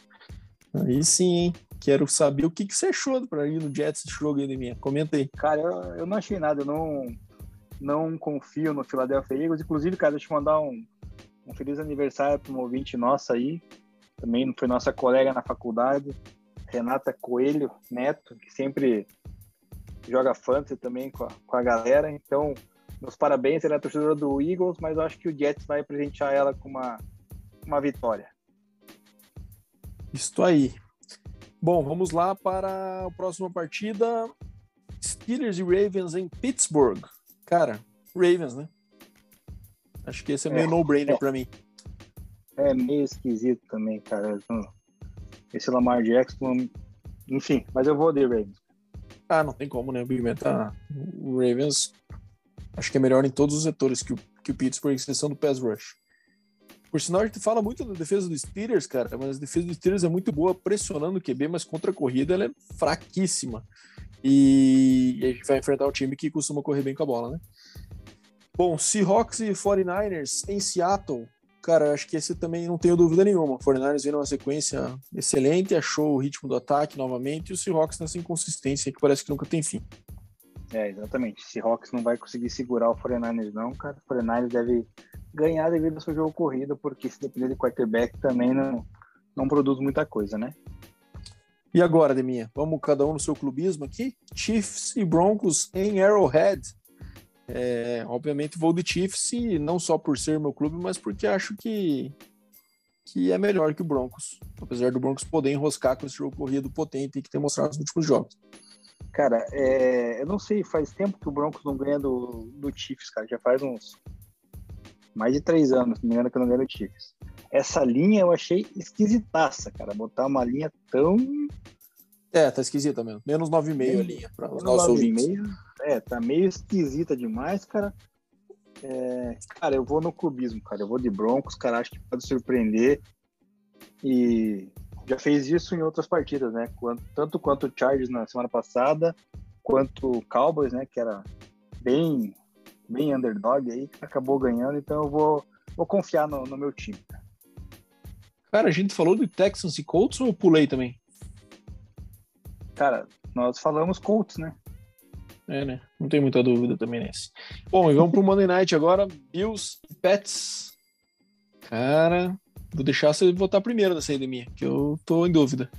Aí sim, hein? Quero saber o que, que você achou para ir no Jets esse jogo aí, minha. Comenta aí. Cara, eu, eu não achei nada, eu não, não confio no Philadelphia Eagles. Inclusive, cara, deixa eu mandar um, um feliz aniversário para um ouvinte nossa aí, também foi nossa colega na faculdade, Renata Coelho Neto, que sempre joga fantasy também com a, com a galera. Então, meus parabéns, ela é torcedora do Eagles, mas eu acho que o Jets vai presentear ela com uma, uma vitória. Isso aí. Bom, vamos lá para a próxima partida. Steelers e Ravens em Pittsburgh. Cara, Ravens, né? Acho que esse é meio é, no-brainer é, para mim. É meio esquisito também, cara. Esse Lamar Jackson, enfim, mas eu vou de Ravens. Ah, não tem como, né? O Big tá. O Ravens acho que é melhor em todos os setores que o, que o Pittsburgh, exceção do pass rush. Por sinal, a gente fala muito da defesa dos Steelers, cara, mas a defesa dos Steelers é muito boa pressionando o QB, mas contra a corrida ela é fraquíssima. E a gente vai enfrentar um time que costuma correr bem com a bola, né? Bom, Seahawks e 49ers em Seattle. Cara, acho que esse também não tenho dúvida nenhuma. O 49ers vem numa sequência excelente, achou o ritmo do ataque novamente, e o Seahawks nessa inconsistência que parece que nunca tem fim. É, exatamente. Seahawks não vai conseguir segurar o 49ers, não, cara. O 49ers deve ganhar devido ao seu jogo corrido, porque se depender de quarterback também não, não produz muita coisa, né? E agora, Deminha? Vamos cada um no seu clubismo aqui? Chiefs e Broncos em Arrowhead. É, obviamente vou de Chiefs, e não só por ser meu clube, mas porque acho que, que é melhor que o Broncos. Apesar do Broncos poder enroscar com esse jogo corrido potente que tem mostrado nos últimos jogos. Cara, é, eu não sei, faz tempo que o Broncos não ganha do, do Chiefs, cara. Já faz uns mais de três anos, me engano, que eu não ganho Chiefs. Essa linha eu achei esquisitaça, cara. Botar uma linha tão. É, tá esquisita mesmo. Menos 9,5 a linha, para os nossos ouvintes. É, tá meio esquisita demais, cara. É, cara, eu vou no clubismo, cara. Eu vou de Broncos, cara. Acho que pode surpreender. E já fez isso em outras partidas, né? Tanto quanto o Chargers na semana passada, quanto o Cowboys, né? Que era bem, bem underdog aí, acabou ganhando. Então eu vou, vou confiar no, no meu time. Cara, a gente falou do Texans e Colts ou eu pulei também? Cara, nós falamos Colts, né? É, né? Não tem muita dúvida também nesse. Bom, e vamos pro Monday Night agora. Bills e Pets. Cara, vou deixar você votar primeiro nessa aí minha, que eu tô em dúvida.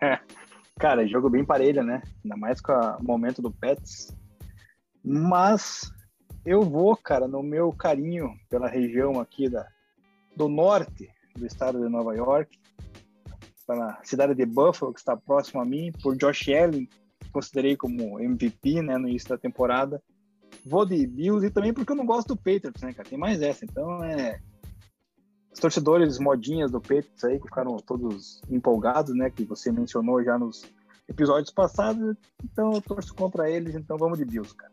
(laughs) Cara, jogo bem parelho, né? Ainda mais com o momento do Pets. Mas eu vou, cara, no meu carinho pela região aqui da, do norte do estado de Nova York, pela cidade de Buffalo, que está próximo a mim, por Josh Allen, considerei como MVP, né, no início da temporada. Vou de Bills e também porque eu não gosto do Patriots, né, cara? Tem mais essa. Então, é... Os torcedores modinhas do Patriots aí, que ficaram todos empolgados, né, que você mencionou já nos episódios passados. Então, eu torço contra eles, então vamos de Bills, cara.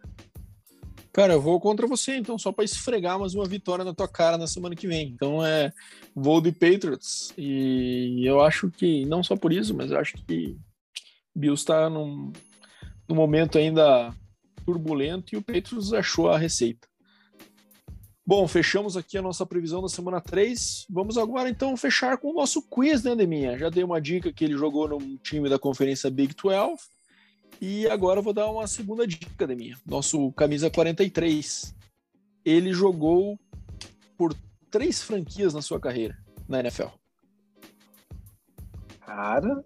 Cara, eu vou contra você, então, só para esfregar mais uma vitória na tua cara na semana que vem. Então, é vou de Patriots. E eu acho que, não só por isso, mas eu acho que Bills está num, no momento ainda turbulento e o Patriots achou a receita. Bom, fechamos aqui a nossa previsão da semana 3. Vamos agora então fechar com o nosso quiz, né, Deminha? Já dei uma dica que ele jogou no time da conferência Big 12. E agora eu vou dar uma segunda dica, Deminha. Nosso camisa 43. Ele jogou por três franquias na sua carreira na NFL. Cara,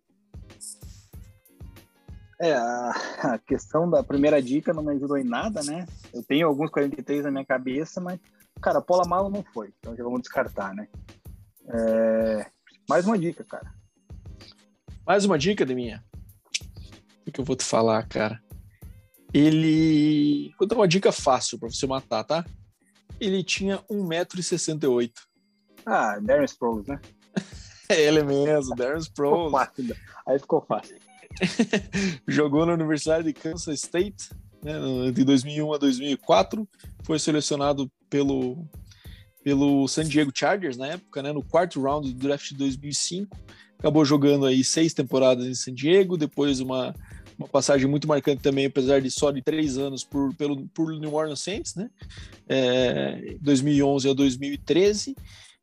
é, a, questão da primeira dica não me ajudou em nada, né? Eu tenho alguns 43 na minha cabeça, mas, cara, Pola Malo não foi, então já vamos descartar, né? É, mais uma dica, cara. Mais uma dica de minha. O que eu vou te falar, cara? Ele. Vou dar uma dica fácil pra você matar, tá? Ele tinha 1,68m. Ah, Darren Sproles, né? é (laughs) ele mesmo, Darren Sproles. Aí ficou fácil. (laughs) Jogou na Universidade de Kansas State né, de 2001 a 2004. Foi selecionado pelo, pelo San Diego Chargers na época, né, no quarto round do draft de 2005. Acabou jogando aí seis temporadas em San Diego, depois uma, uma passagem muito marcante também, apesar de só de três anos por, pelo, por New Orleans Saints, né? É, 2011 a 2013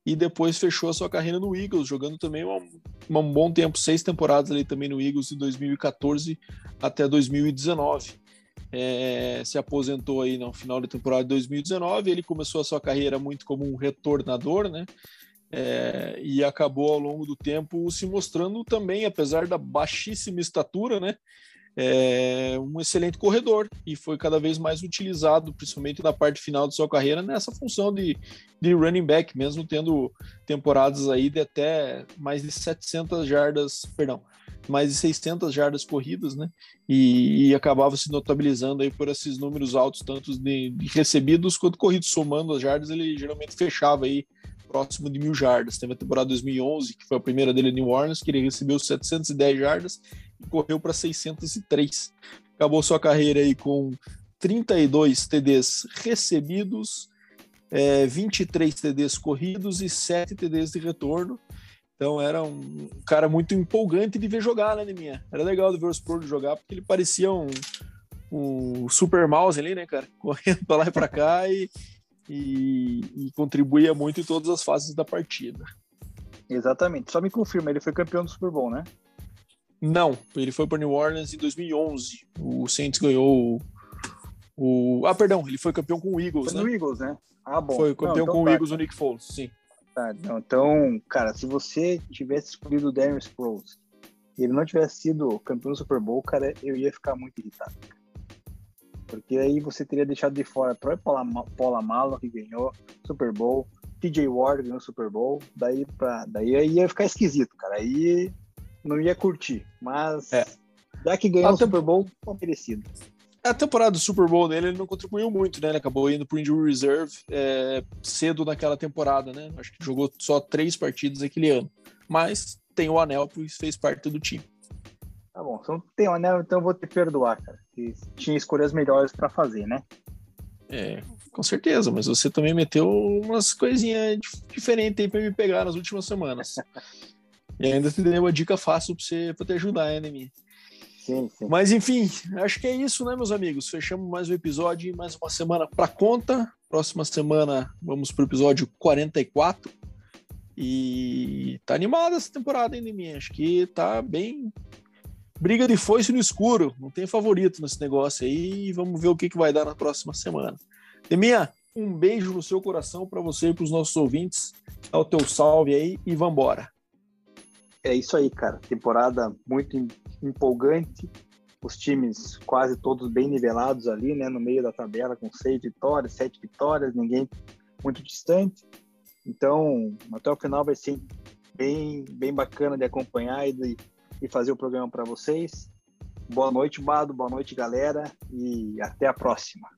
e depois fechou a sua carreira no Eagles, jogando também um, um bom tempo, seis temporadas ali também no Eagles de 2014 até 2019. É, se aposentou aí no final da temporada de 2019. Ele começou a sua carreira muito como um retornador, né? É, e acabou ao longo do tempo se mostrando também, apesar da baixíssima estatura, né? É, um excelente corredor e foi cada vez mais utilizado, principalmente na parte final de sua carreira, nessa função de, de running back, mesmo tendo temporadas aí de até mais de 700 jardas, perdão, mais de 600 jardas corridas, né? E, e acabava se notabilizando aí por esses números altos, tanto de, de recebidos quanto corridos, somando as jardas, ele geralmente fechava aí próximo de mil jardas. Teve a temporada 2011, que foi a primeira dele em New Orleans, que ele recebeu 710 jardas e correu para 603. Acabou sua carreira aí com 32 TDs recebidos, é, 23 TDs corridos e 7 TDs de retorno. Então era um cara muito empolgante de ver jogar, né, minha? Era legal de ver o Spurs jogar, porque ele parecia um, um super mouse ali, né, cara? (laughs) Correndo para lá e para cá e, e, e contribuía muito em todas as fases da partida. Exatamente. Só me confirma, ele foi campeão do Super Bowl, né? Não, ele foi para New Orleans em 2011. O Saints ganhou o, o, Ah, perdão, ele foi campeão com o Eagles, foi né? no Eagles, né? Ah, bom. Foi campeão não, então com tá. o Eagles, o Nick Foles, sim. Tá, não, então, cara, se você tivesse escolhido o Darius Sproles e ele não tivesse sido campeão do Super Bowl, cara, eu ia ficar muito irritado. Porque aí você teria deixado de fora Troy Polamalu, que ganhou Super Bowl, TJ Ward ganhou Super Bowl, daí, pra, daí ia ficar esquisito, cara. Aí não ia curtir. Mas é. já que ganhou o Super Bowl, foi merecido. A temporada do Super Bowl dele ele não contribuiu muito, né? Ele acabou indo pro Injury Reserve é, cedo naquela temporada, né? Acho que jogou só três partidas aquele ano. Mas tem o anel, pois fez parte do time. Tá bom, se não tem o anel, então eu vou te perdoar, cara que tinha escolhas melhores para fazer, né? É, com certeza, mas você também meteu umas coisinhas diferentes aí para me pegar nas últimas semanas. (laughs) e ainda te dei uma dica fácil para você pra te ajudar, né, Nemi? Sim, sim. Mas enfim, acho que é isso, né, meus amigos? Fechamos mais um episódio, mais uma semana para conta. Próxima semana vamos pro episódio 44. E tá animada essa temporada, hein, Nemi? Acho que tá bem briga de foice no escuro. Não tem favorito nesse negócio aí. Vamos ver o que, que vai dar na próxima semana. Deminha, um beijo no seu coração para você e para os nossos ouvintes. Dá o teu salve aí e vambora. É isso aí, cara. Temporada muito empolgante. Os times quase todos bem nivelados ali, né? No meio da tabela, com seis vitórias, sete vitórias, ninguém muito distante. Então, até o final vai ser bem, bem bacana de acompanhar e de, e fazer o programa para vocês. Boa noite, Bado. Boa noite, galera. E até a próxima.